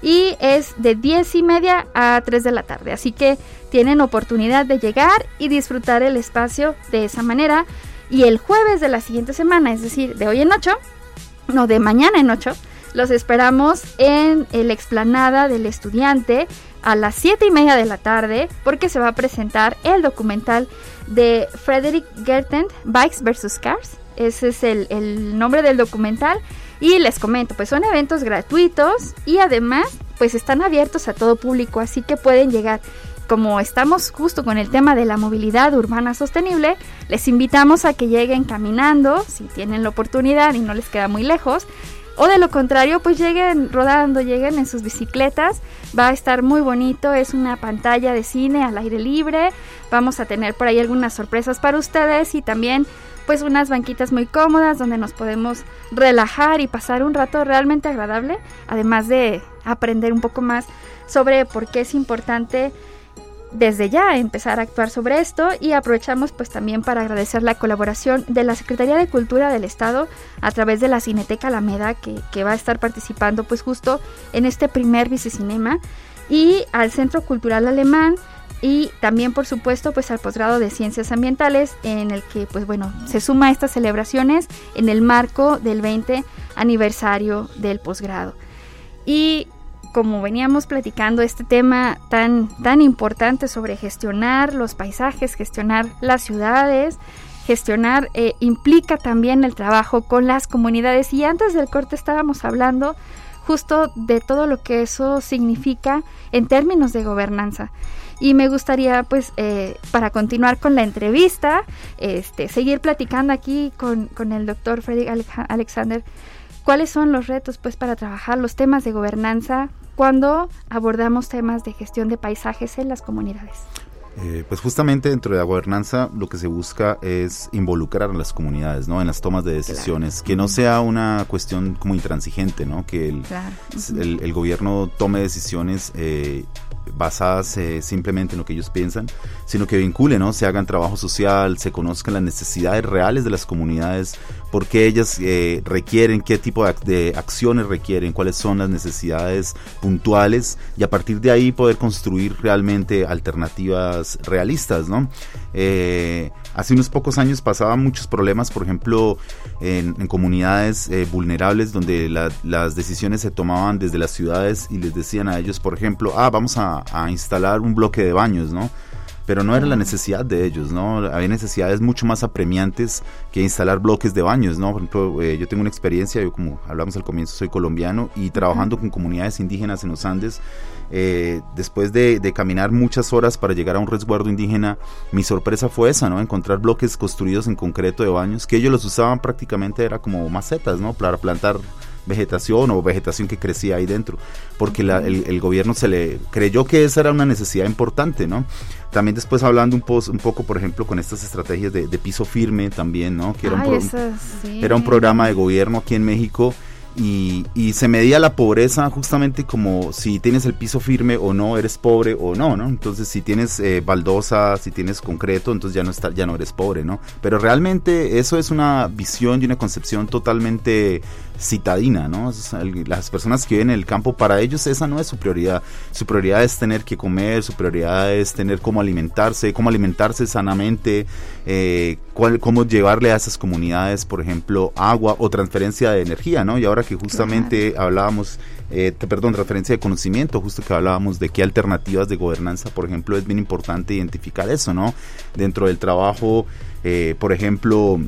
B: y es de 10 y media a 3 de la tarde. Así que tienen oportunidad de llegar y disfrutar el espacio de esa manera. Y el jueves de la siguiente semana, es decir, de hoy en 8, no, de mañana en 8, los esperamos en la explanada del estudiante a las 7 y media de la tarde porque se va a presentar el documental de Frederick Gertent, Bikes vs. Cars. Ese es el, el nombre del documental. Y les comento, pues son eventos gratuitos y además pues están abiertos a todo público, así que pueden llegar. Como estamos justo con el tema de la movilidad urbana sostenible, les invitamos a que lleguen caminando, si tienen la oportunidad y no les queda muy lejos, o de lo contrario, pues lleguen rodando, lleguen en sus bicicletas. Va a estar muy bonito, es una pantalla de cine al aire libre. Vamos a tener por ahí algunas sorpresas para ustedes y también pues unas banquitas muy cómodas donde nos podemos relajar y pasar un rato realmente agradable, además de aprender un poco más sobre por qué es importante desde ya empezar a actuar sobre esto y aprovechamos pues también para agradecer la colaboración de la Secretaría de Cultura del Estado a través de la Cineteca Alameda que, que va a estar participando pues justo en este primer bicicinema y al Centro Cultural Alemán y también por supuesto pues al posgrado de Ciencias Ambientales en el que pues bueno se suma a estas celebraciones en el marco del 20 aniversario del posgrado. Y como veníamos platicando, este tema tan, tan importante sobre gestionar los paisajes, gestionar las ciudades, gestionar eh, implica también el trabajo con las comunidades. Y antes del corte estábamos hablando justo de todo lo que eso significa en términos de gobernanza. Y me gustaría, pues, eh, para continuar con la entrevista, este, seguir platicando aquí con, con el doctor Freddy Alexander cuáles son los retos pues para trabajar los temas de gobernanza cuando abordamos temas de gestión de paisajes en las comunidades.
E: Eh, pues justamente dentro de la gobernanza lo que se busca es involucrar a las comunidades, ¿no? En las tomas de decisiones, que no sea una cuestión como intransigente, ¿no? Que el, el, gobierno tome decisiones eh, basadas eh, simplemente en lo que ellos piensan, sino que vinculen, ¿no? Se hagan trabajo social, se conozcan las necesidades reales de las comunidades, por qué ellas eh, requieren, qué tipo de, acciones requieren, cuáles son las necesidades puntuales y a partir de ahí poder construir realmente alternativas realistas, ¿no? Eh, hace unos pocos años pasaban muchos problemas, por ejemplo, en, comunidades eh, vulnerables donde las decisiones se tomaban desde las ciudades y les decían a ellos, por ejemplo, ah, vamos a, a instalar un bloque de baños, ¿no? Pero no era la necesidad de ellos, ¿no? Había necesidades mucho más apremiantes que instalar bloques de baños, ¿no? Por ejemplo, eh, yo tengo una experiencia, yo como hablamos al comienzo, soy colombiano y trabajando con comunidades indígenas en los Andes, eh, después de, de, caminar muchas horas para llegar a un resguardo indígena, mi sorpresa fue esa, ¿no? Encontrar bloques construidos en concreto de baños, que ellos los usaban prácticamente, era como macetas, ¿no? Para plantar vegetación o vegetación que crecía ahí dentro, porque el, gobierno se le creyó que esa era una necesidad importante, ¿no? También después hablando un, un poco, por ejemplo, con estas estrategias de, piso firme también, ¿no? Que era, un, era un programa de gobierno aquí en México y, y, se medía la pobreza justamente como si tienes el piso firme o no, eres pobre o no, ¿no? Entonces si tienes eh, baldosa, si tienes concreto, entonces ya no, está, ya no eres pobre, ¿no? Pero realmente eso es una visión y una concepción totalmente citadina, ¿no? Las personas que viven en el campo, para ellos esa no es su prioridad. Su prioridad es tener que comer, su prioridad es tener cómo alimentarse, cómo alimentarse sanamente, eh, cómo llevarle a esas comunidades, por ejemplo, agua o transferencia de energía, ¿no? Y ahora que justamente hablábamos eh, perdón, transferencia de conocimiento, justo que hablábamos de qué alternativas de gobernanza, por ejemplo, es bien importante identificar eso, ¿no? Dentro del trabajo, eh, por ejemplo,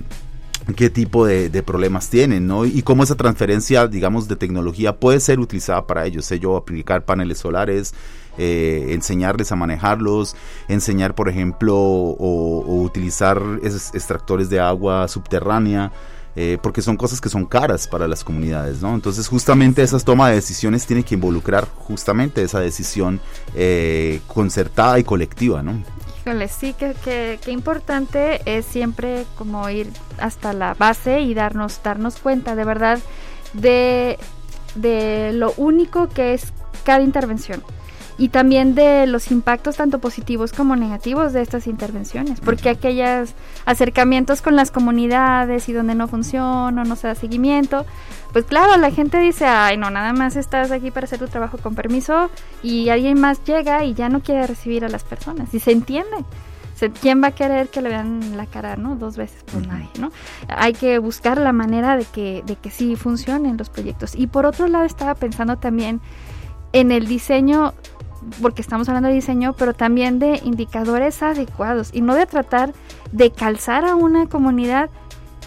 E: qué tipo de, problemas tienen, ¿no? Y cómo esa transferencia, digamos, de tecnología puede ser utilizada para ellos. Sé yo, aplicar paneles solares, eh, enseñarles a manejarlos, enseñar, por ejemplo, o, utilizar esos extractores de agua subterránea. Eh, porque son cosas que son caras para las comunidades, ¿no? Entonces justamente esas tomas de decisiones tienen que involucrar justamente esa decisión eh, concertada y colectiva, ¿no?
B: Híjole, sí, que, que, importante es siempre como ir hasta la base y darnos, darnos cuenta de verdad de, de lo único que es cada intervención y también de los impactos tanto positivos como negativos de estas intervenciones, porque aquellos acercamientos con las comunidades y donde no funciona, no se da seguimiento, pues claro, la gente dice, ay no, nada más estás aquí para hacer tu trabajo con permiso y alguien más llega y ya no quiere recibir a las personas y se entiende. ¿Quién va a querer que le vean la cara, no? Dos veces, pues nadie, ¿no? Hay que buscar la manera de que, de que sí funcionen los proyectos. Y por otro lado estaba pensando también en el diseño porque estamos hablando de diseño, pero también de indicadores adecuados y no de tratar de calzar a una comunidad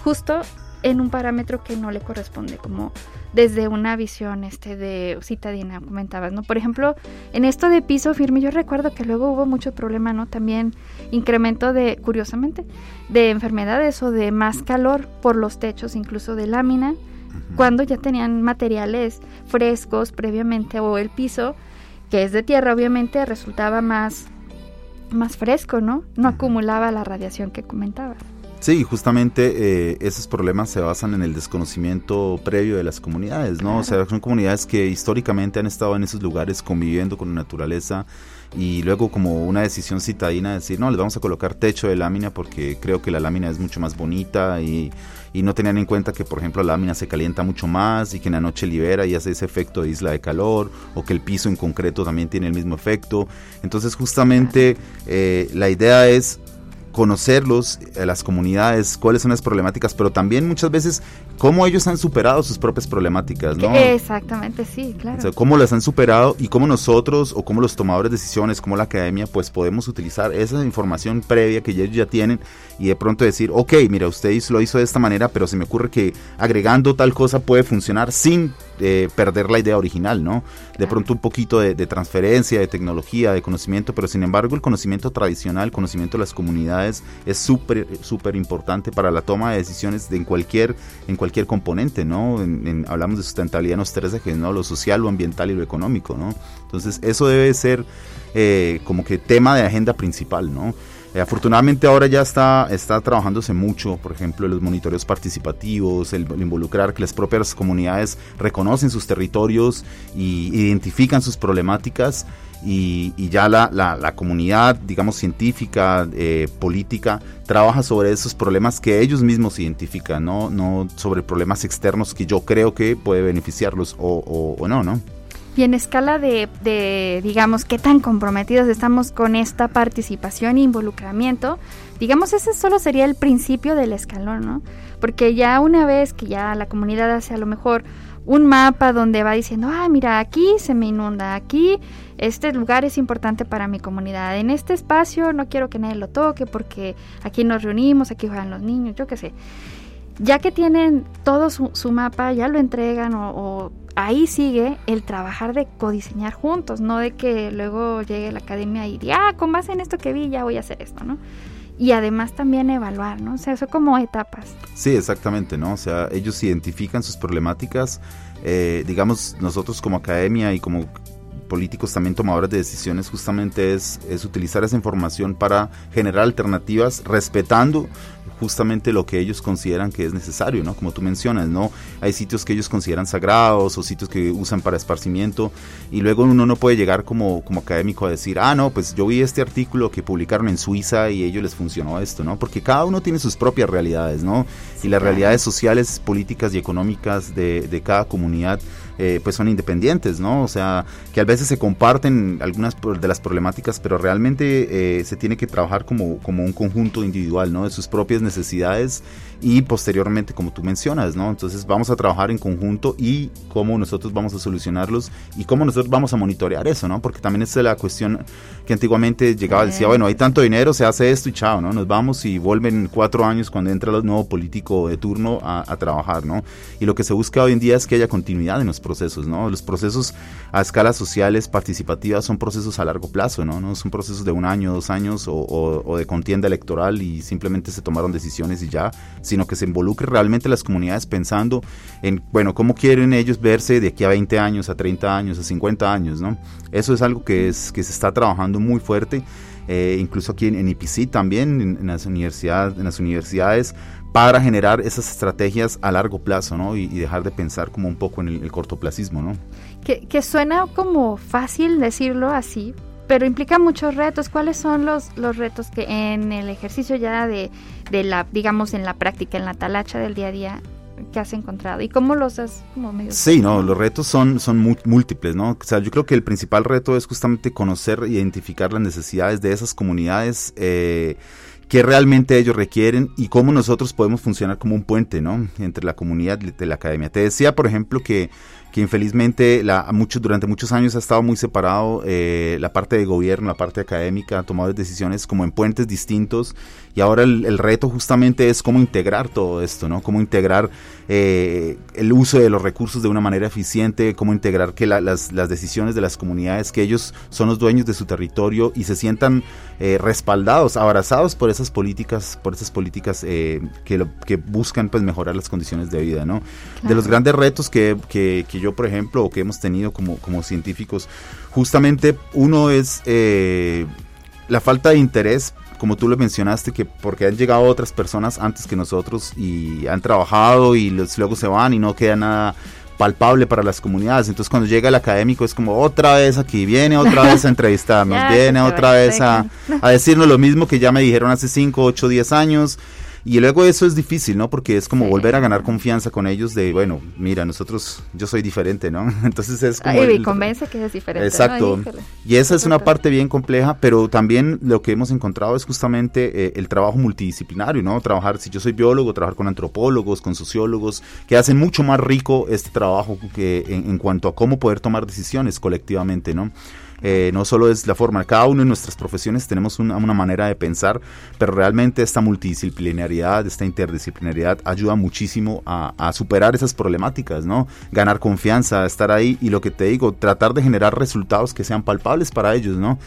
B: justo en un parámetro que no le corresponde, como desde una visión este de citadina comentabas, ¿no? Por ejemplo, en esto de piso firme yo recuerdo que luego hubo mucho problema, ¿no? También incremento de curiosamente de enfermedades o de más calor por los techos incluso de lámina cuando ya tenían materiales frescos previamente o el piso que es de tierra, obviamente resultaba más, más fresco, ¿no? No acumulaba la radiación que comentaba.
E: Sí, justamente eh, esos problemas se basan en el desconocimiento previo de las comunidades, ¿no? O sea, son comunidades que históricamente han estado en esos lugares conviviendo con la naturaleza y luego como una decisión citadina decir, no, les vamos a colocar techo de lámina porque creo que la lámina es mucho más bonita y y no tenían en cuenta que, por ejemplo, la lámina se calienta mucho más y que en la noche libera y hace ese efecto de isla de calor, o que el piso en concreto también tiene el mismo efecto. Entonces, justamente eh, la idea es conocerlos, a las comunidades, cuáles son las problemáticas, pero también muchas veces cómo ellos han superado sus propias problemáticas, ¿no?
B: Exactamente, sí, claro.
E: O sea, cómo las han superado y cómo nosotros o cómo los tomadores de decisiones, como la academia, pues podemos utilizar esa información previa que ellos ya tienen y de pronto decir, ok, mira, usted lo hizo de esta manera, pero se me ocurre que agregando tal cosa puede funcionar sin eh, perder la idea original, ¿no? De pronto un poquito de, transferencia, de tecnología, de conocimiento, pero sin embargo el conocimiento tradicional, el conocimiento de las comunidades es súper, súper importante para la toma de decisiones de en cualquier, en cualquier componente, ¿no? hablamos de sustentabilidad en los tres ejes, ¿no? Lo social, lo ambiental y lo económico, ¿no? Entonces eso debe ser eh, como que tema de agenda principal, ¿no? Eh, afortunadamente ahora ya está, está trabajándose mucho, por ejemplo, los monitoreos participativos, el, involucrar que las propias comunidades reconocen sus territorios y identifican sus problemáticas y, ya la, la, comunidad, digamos, científica, eh, política, trabaja sobre esos problemas que ellos mismos identifican, no, no sobre problemas externos que yo creo que puede beneficiarlos o, o no, ¿no?
B: Y en escala de, digamos, qué tan comprometidos estamos con esta participación e involucramiento, digamos, ese solo sería el principio del escalón, ¿no? Porque ya una vez que ya la comunidad hace a lo mejor un mapa donde va diciendo, ah, mira, aquí se me inunda, aquí este lugar es importante para mi comunidad, en este espacio no quiero que nadie lo toque porque aquí nos reunimos, aquí juegan los niños, yo qué sé. Ya que tienen todo su, mapa, ya lo entregan o ahí sigue el trabajar de codiseñar juntos, no de que luego llegue la academia y diga, ah, con base en esto que vi ya voy a hacer esto, ¿no? Y además también evaluar, ¿no? O sea, eso como etapas.
E: Sí, exactamente, ¿no? O sea, ellos identifican sus problemáticas, eh, digamos, nosotros como academia y como políticos también tomadores de decisiones justamente es, es utilizar esa información para generar alternativas respetando justamente lo que ellos consideran que es necesario, ¿no? Como tú mencionas, ¿no? Hay sitios que ellos consideran sagrados o sitios que usan para esparcimiento y luego uno no puede llegar como, como académico a decir, ah, no, pues yo vi este artículo que publicaron en Suiza y a ellos les funcionó esto, ¿no? Porque cada uno tiene sus propias realidades, ¿no? Y las realidades sociales, políticas y económicas de, de cada comunidad eh, pues son independientes, ¿no? O sea, que a veces se comparten algunas de las problemáticas, pero realmente se tiene que trabajar como, como un conjunto individual, ¿no? De sus propias necesidades y posteriormente, como tú mencionas, ¿no? Entonces vamos a trabajar en conjunto y cómo nosotros vamos a solucionarlos y cómo nosotros vamos a monitorear eso, ¿no? Porque también es la cuestión que antiguamente llegaba, decía, bueno, hay tanto dinero, se hace esto y chao, ¿no? Nos vamos y vuelven cuatro años cuando entra el nuevo político de turno a, trabajar, ¿no? Y lo que se busca hoy en día es que haya continuidad en los procesos, ¿no? Los procesos a escalas sociales participativas son procesos a largo plazo, ¿no? No son procesos de un año, dos años o, o de contienda electoral y simplemente se tomaron decisiones y ya, sino que se involucre realmente las comunidades pensando en, bueno, cómo quieren ellos verse de aquí a 20 años, a 30 años, a 50 años, ¿no? Eso es algo que, es, que se está trabajando muy fuerte, eh, incluso aquí en, IPC también, en, las universidades, en las universidades, para generar esas estrategias a largo plazo, ¿no? Y, dejar de pensar como un poco en el, cortoplacismo, ¿no?
B: Que, que suena como fácil decirlo así, pero implica muchos retos. ¿Cuáles son los, los retos que en el ejercicio ya de, de la, digamos, en la práctica, en la talacha del día a día, que has encontrado y cómo los has como medio
E: Sí, no, los retos son, son múltiples, ¿no? O sea, yo creo que el principal reto es justamente conocer e identificar las necesidades de esas comunidades eh, que realmente ellos requieren y cómo nosotros podemos funcionar como un puente, ¿no? Entre la comunidad de la academia. Te decía, por ejemplo, que que infelizmente la, mucho, durante muchos años ha estado muy separado eh, la parte de gobierno, la parte académica, ha tomado decisiones como en puentes distintos y ahora el, reto justamente es cómo integrar todo esto, ¿no? Cómo integrar eh, el uso de los recursos de una manera eficiente, cómo integrar que las, las, decisiones de las comunidades, que ellos son los dueños de su territorio y se sientan eh, respaldados, abrazados por esas políticas, por esas políticas que, que buscan pues mejorar las condiciones de vida, ¿no? De los grandes retos que, que, que yo yo, por ejemplo, o que hemos tenido como, como científicos, justamente uno es eh, la falta de interés como tú lo mencionaste, que porque han llegado otras personas antes que nosotros y han trabajado y luego se van y no queda nada palpable para las comunidades. Entonces cuando llega el académico es como otra vez aquí, viene otra vez a entrevistarnos, viene otra vez a, a, decirnos lo mismo que ya me dijeron hace 5, 8, 10 años y luego eso es difícil, ¿no? Porque es como volver a ganar confianza con ellos de, bueno, mira, nosotros, yo soy diferente, ¿no? Entonces es como...
B: Ay, convence que es diferente.
E: Exacto. y esa es una parte bien compleja, pero también lo que hemos encontrado es justamente eh, el trabajo multidisciplinario, ¿no? Trabajar, si yo soy biólogo, trabajar con antropólogos, con sociólogos, que hacen mucho más rico este trabajo que en cuanto a cómo poder tomar decisiones colectivamente, ¿no? Eh, no solo es la forma, cada uno en nuestras profesiones tenemos una, manera de pensar, pero realmente esta multidisciplinariedad, esta interdisciplinariedad ayuda muchísimo a, a, superar esas problemáticas, ¿no? Ganar confianza, estar ahí y lo que te digo, tratar de generar resultados que sean palpables para ellos, ¿no?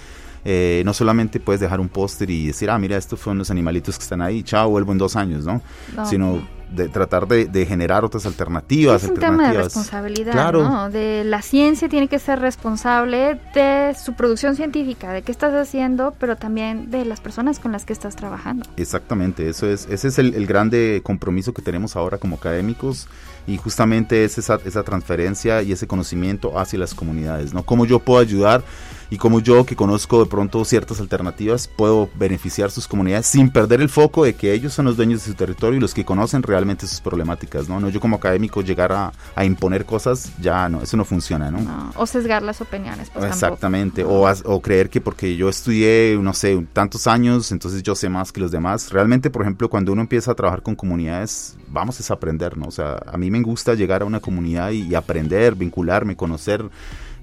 E: Eh, no solamente puedes dejar un póster y decir, ah, mira, estos son los animalitos que están ahí, chao, vuelvo en dos años, ¿no? Sino de tratar de, generar otras alternativas.
B: Es un tema de responsabilidad, claro. ¿no? De la ciencia tiene que ser responsable de su producción científica, de qué estás haciendo, pero también de las personas con las que estás trabajando.
E: Exactamente, eso es, ese es el, el grande compromiso que tenemos ahora como académicos y justamente es esa, esa transferencia y ese conocimiento hacia las comunidades, ¿no? Cómo yo puedo ayudar y cómo yo que conozco de pronto ciertas alternativas puedo beneficiar sus comunidades sin perder el foco de que ellos son los dueños de su territorio y los que conocen realmente sus problemáticas, ¿no? No yo como académico llegar a, a imponer cosas, ya no, eso no funciona, ¿no?
B: o sesgar las opiniones.
E: Pues, Exactamente, o, o creer que porque yo estudié, no sé, tantos años, entonces yo sé más que los demás. Realmente, por ejemplo, cuando uno empieza a trabajar con comunidades, vamos a aprender, ¿no? O sea, a mí me gusta llegar a una comunidad y, aprender, vincularme, conocer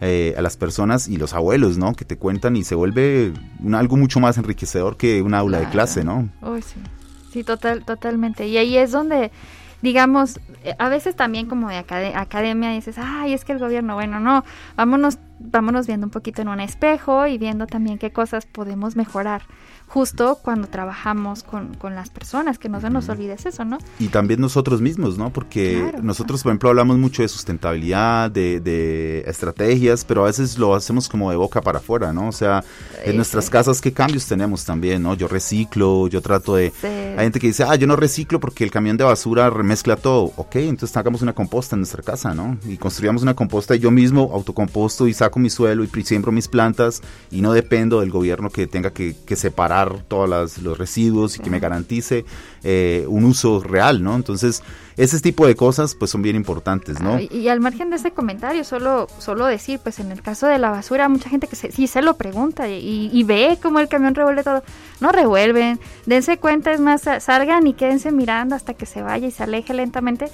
E: eh, a las personas y los abuelos, ¿no? Que te cuentan y se vuelve un, algo mucho más enriquecedor que un aula de clase, ¿no?
B: Uy, sí. Sí, total, totalmente. Y ahí es donde digamos, eh, a veces también como de academia dices, ay, es que el gobierno, bueno, no, vámonos, vámonos viendo un poquito en un espejo y viendo también qué cosas podemos mejorar justo cuando trabajamos con, con las personas, que no se nos olvide eso, ¿no?
E: Y también nosotros mismos, ¿no? Porque nosotros, por ejemplo, hablamos mucho de sustentabilidad, de, de, estrategias, pero a veces lo hacemos como de boca para afuera, ¿no? O sea, en nuestras casas, ¿qué cambios tenemos también, ¿no? Yo reciclo, yo trato de... Hay gente que dice, ah, yo no reciclo porque el camión de basura remezcla todo. Ok, entonces hagamos una composta en nuestra casa, ¿no? Y construyamos una composta y yo mismo autocomposto y saco mi suelo y siembro mis plantas y no dependo del gobierno que tenga que, que separar todos los residuos y que me garantice eh, un uso real, ¿no? Entonces, ese tipo de cosas pues son bien importantes, ¿no?
B: y, al margen de ese comentario, solo, solo decir, pues en el caso de la basura, mucha gente que sí se lo pregunta y, ve cómo el camión revuelve todo. No revuelven, dense cuenta, es más, salgan y quédense mirando hasta que se vaya y se aleje lentamente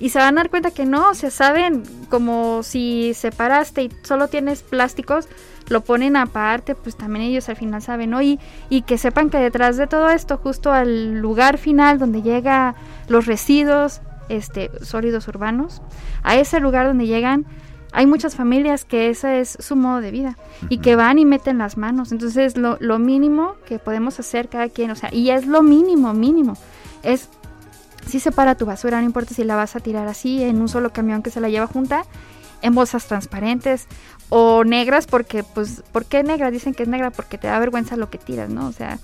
B: y se van a dar cuenta que no, o sea, saben como si separaste y solo tienes plásticos, lo ponen aparte, pues también ellos al final saben, ¿no? Y, y que sepan que detrás de todo esto, justo al lugar final donde llega los residuos este, sólidos urbanos, a ese lugar donde llegan, hay muchas familias que ese es su modo de vida y que van y meten las manos. Entonces, lo, lo mínimo que podemos hacer cada quien, o sea, y es lo mínimo, mínimo, es si separa tu basura, no importa si la vas a tirar así en un solo camión que se la lleva junta, en bolsas transparentes o negras porque pues ¿por qué negra? Dicen que es negra porque te da vergüenza lo que tiras, ¿no? O sea,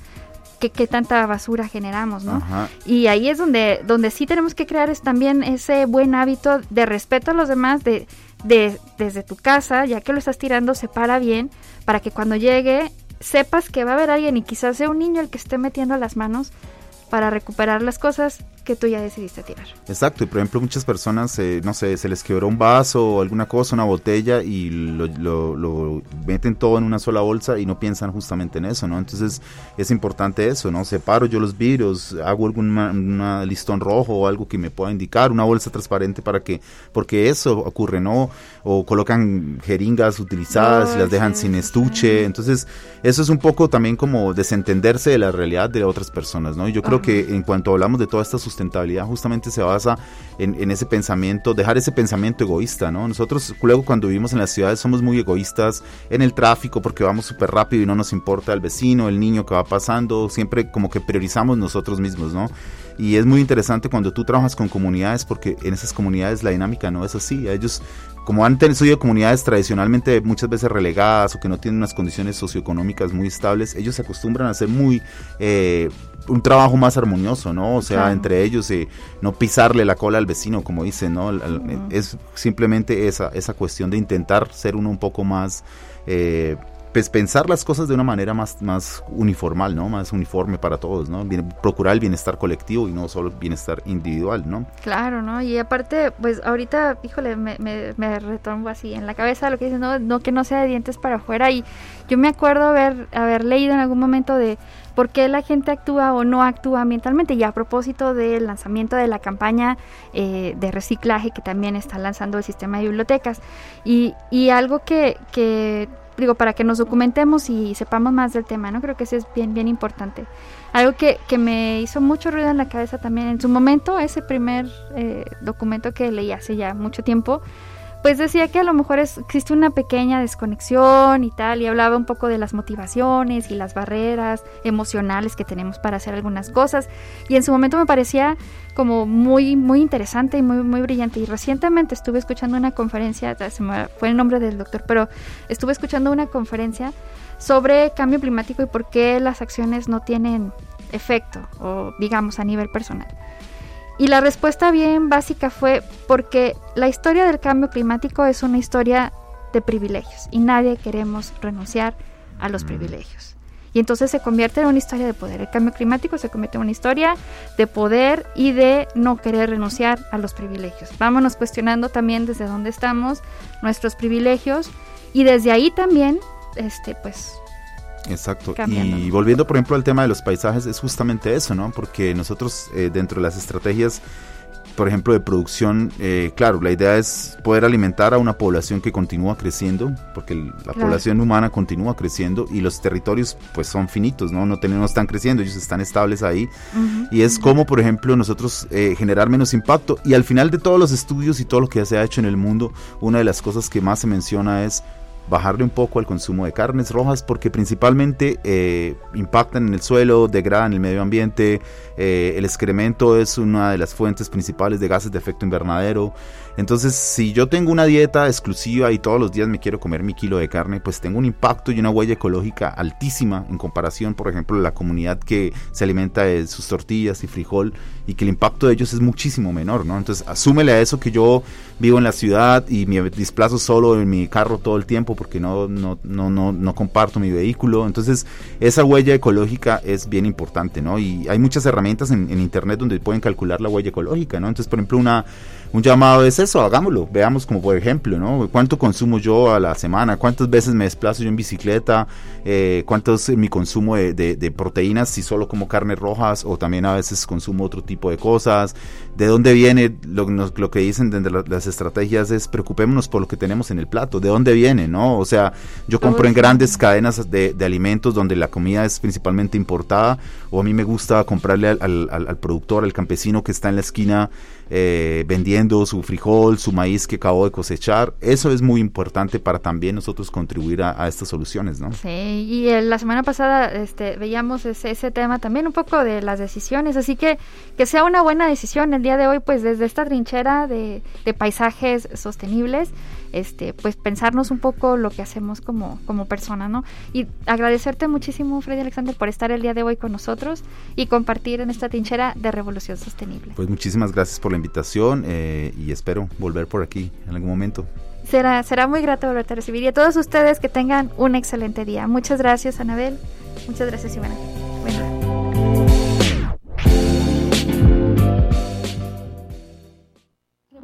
B: qué, tanta basura generamos, ¿no? Y ahí es donde, donde sí tenemos que crear es también ese buen hábito de respeto a los demás, de, de desde tu casa, ya que lo estás tirando, separa bien, para que cuando llegue sepas que va a haber alguien y quizás sea un niño el que esté metiendo las manos para recuperar las cosas que tú ya decidiste tirar.
E: Exacto, y por ejemplo muchas personas, eh, no sé, se les quebró un vaso o alguna cosa, una botella y lo, meten todo en una sola bolsa y no piensan justamente en eso, ¿no? Entonces es importante eso, ¿no? Separo yo los vidrios, hago algún listón rojo o algo que me pueda indicar, una bolsa transparente para que, porque eso ocurre, ¿no? O colocan jeringas utilizadas y las dejan sin estuche, entonces eso es un poco también como desentenderse de la realidad de otras personas, ¿no? Y yo creo que en cuanto hablamos de toda esta sustentabilidad justamente se basa en, ese pensamiento, dejar ese pensamiento egoísta, ¿no? Nosotros luego cuando vivimos en las ciudades somos muy egoístas en el tráfico porque vamos súper rápido y no nos importa el vecino, el niño que va pasando, siempre como que priorizamos nosotros mismos, ¿no? Y es muy interesante cuando tú trabajas con comunidades porque en esas comunidades la dinámica no es así. Ellos como han sido comunidades tradicionalmente muchas veces relegadas o que no tienen unas condiciones socioeconómicas muy estables, ellos se acostumbran a hacer muy eh, un trabajo más armonioso, ¿no? O sea, entre ellos eh, no pisarle la cola al vecino, como dicen, ¿no? Es simplemente esa, esa cuestión de intentar ser uno un poco más eh, pues pensar las cosas de una manera más, más uniformal, ¿no? Más uniforme para todos, ¿no? procurar el bienestar colectivo y no solo el bienestar individual, ¿no?
B: Claro, ¿no? Y aparte, pues ahorita, híjole, me, me, me retombo así en la cabeza lo que dice, no, no que no sea de dientes para afuera. Y yo me acuerdo haber, haber leído en algún momento de por qué la gente actúa o no actúa ambientalmente. Y a propósito del lanzamiento de la campaña eh, de reciclaje que también está lanzando el sistema de bibliotecas. Y, y algo que, que digo, para que nos documentemos y sepamos más del tema, ¿no? Creo que eso es bien, bien importante. Algo que, que me hizo mucho ruido en la cabeza también en su momento, ese primer eh, documento que leí hace ya mucho tiempo, pues decía que a lo mejor existe una pequeña desconexión y tal, y hablaba un poco de las motivaciones y las barreras emocionales que tenemos para hacer algunas cosas, y en su momento me parecía como muy, muy interesante y muy, muy brillante, y recientemente estuve escuchando una conferencia, se me fue el nombre del doctor, pero estuve escuchando una conferencia sobre cambio climático y por qué las acciones no tienen efecto, o digamos a nivel personal. Y la respuesta bien básica fue porque la historia del cambio climático es una historia de privilegios y nadie queremos renunciar a los mm. privilegios. Y entonces se convierte en una historia de poder. El cambio climático se convierte en una historia de poder y de no querer renunciar a los privilegios. Vámonos cuestionando también desde dónde estamos, nuestros privilegios y desde ahí también, este, pues
E: Exacto. Y volviendo, por ejemplo, al tema de los paisajes, es justamente eso, ¿no? Porque nosotros, eh, dentro de las estrategias, por ejemplo, de producción, eh, claro, la idea es poder alimentar a una población que continúa creciendo, porque la población humana continúa creciendo y los territorios, pues, son finitos, ¿no? No, tenemos, están creciendo, ellos están estables ahí. Y es como, por ejemplo, nosotros eh, generar menos impacto. Y al final de todos los estudios y todo lo que se ha hecho en el mundo, una de las cosas que más se menciona es bajarle un poco al consumo de carnes rojas porque principalmente eh, impactan en el suelo, degradan el medio ambiente, eh, el excremento es una de las fuentes principales de gases de efecto invernadero. Entonces, si yo tengo una dieta exclusiva y todos los días me quiero comer mi kilo de carne, pues tengo un impacto y una huella ecológica altísima en comparación, por ejemplo, la comunidad que se alimenta de sus tortillas y frijol y que el impacto de ellos es muchísimo menor, ¿no? Entonces, asúmele a eso que yo vivo en la ciudad y me desplazo solo en mi carro todo el tiempo porque no, no, no, no, no comparto mi vehículo. Entonces, esa huella ecológica es bien importante, ¿no? Y hay muchas herramientas en, en Internet donde pueden calcular la huella ecológica, ¿no? Entonces, por ejemplo, una, un llamado es eso, hagámoslo, veamos como por ejemplo, ¿no? ¿Cuánto consumo yo a la semana? ¿Cuántas veces me desplazo yo en bicicleta? Eh, ¿Cuánto es mi consumo de, proteínas? Si solo como carnes rojas o también a veces consumo otro tipo de cosas. ¿De dónde viene? Lo, lo que dicen de las estrategias es preocupémonos por lo que tenemos en el plato. ¿De dónde viene? ¿No? O sea, yo compro en grandes cadenas de, alimentos donde la comida es principalmente importada o a mí me gusta comprarle al, al productor, al campesino que está en la esquina eh, vendiendo su frijol, su maíz que acabó de cosechar. Eso es muy importante para también nosotros contribuir a, estas soluciones, ¿no?
F: Sí, y la semana pasada este, veíamos ese, ese, tema también un poco de las decisiones, así que que sea una buena decisión el día de hoy, pues desde esta trinchera de, de paisajes sostenibles, este, pues pensarnos un poco lo que hacemos como, como persona, ¿no? Y agradecerte muchísimo, Freddy Alexander, por estar el día de hoy con nosotros y compartir en esta trinchera de Revolución Sostenible.
E: Pues muchísimas gracias por la invitación eh, y espero volver por aquí en algún momento.
F: Será, será muy grato volverte a recibir y a todos ustedes que tengan un excelente día. Muchas gracias, Anabel. Muchas gracias, Ivana.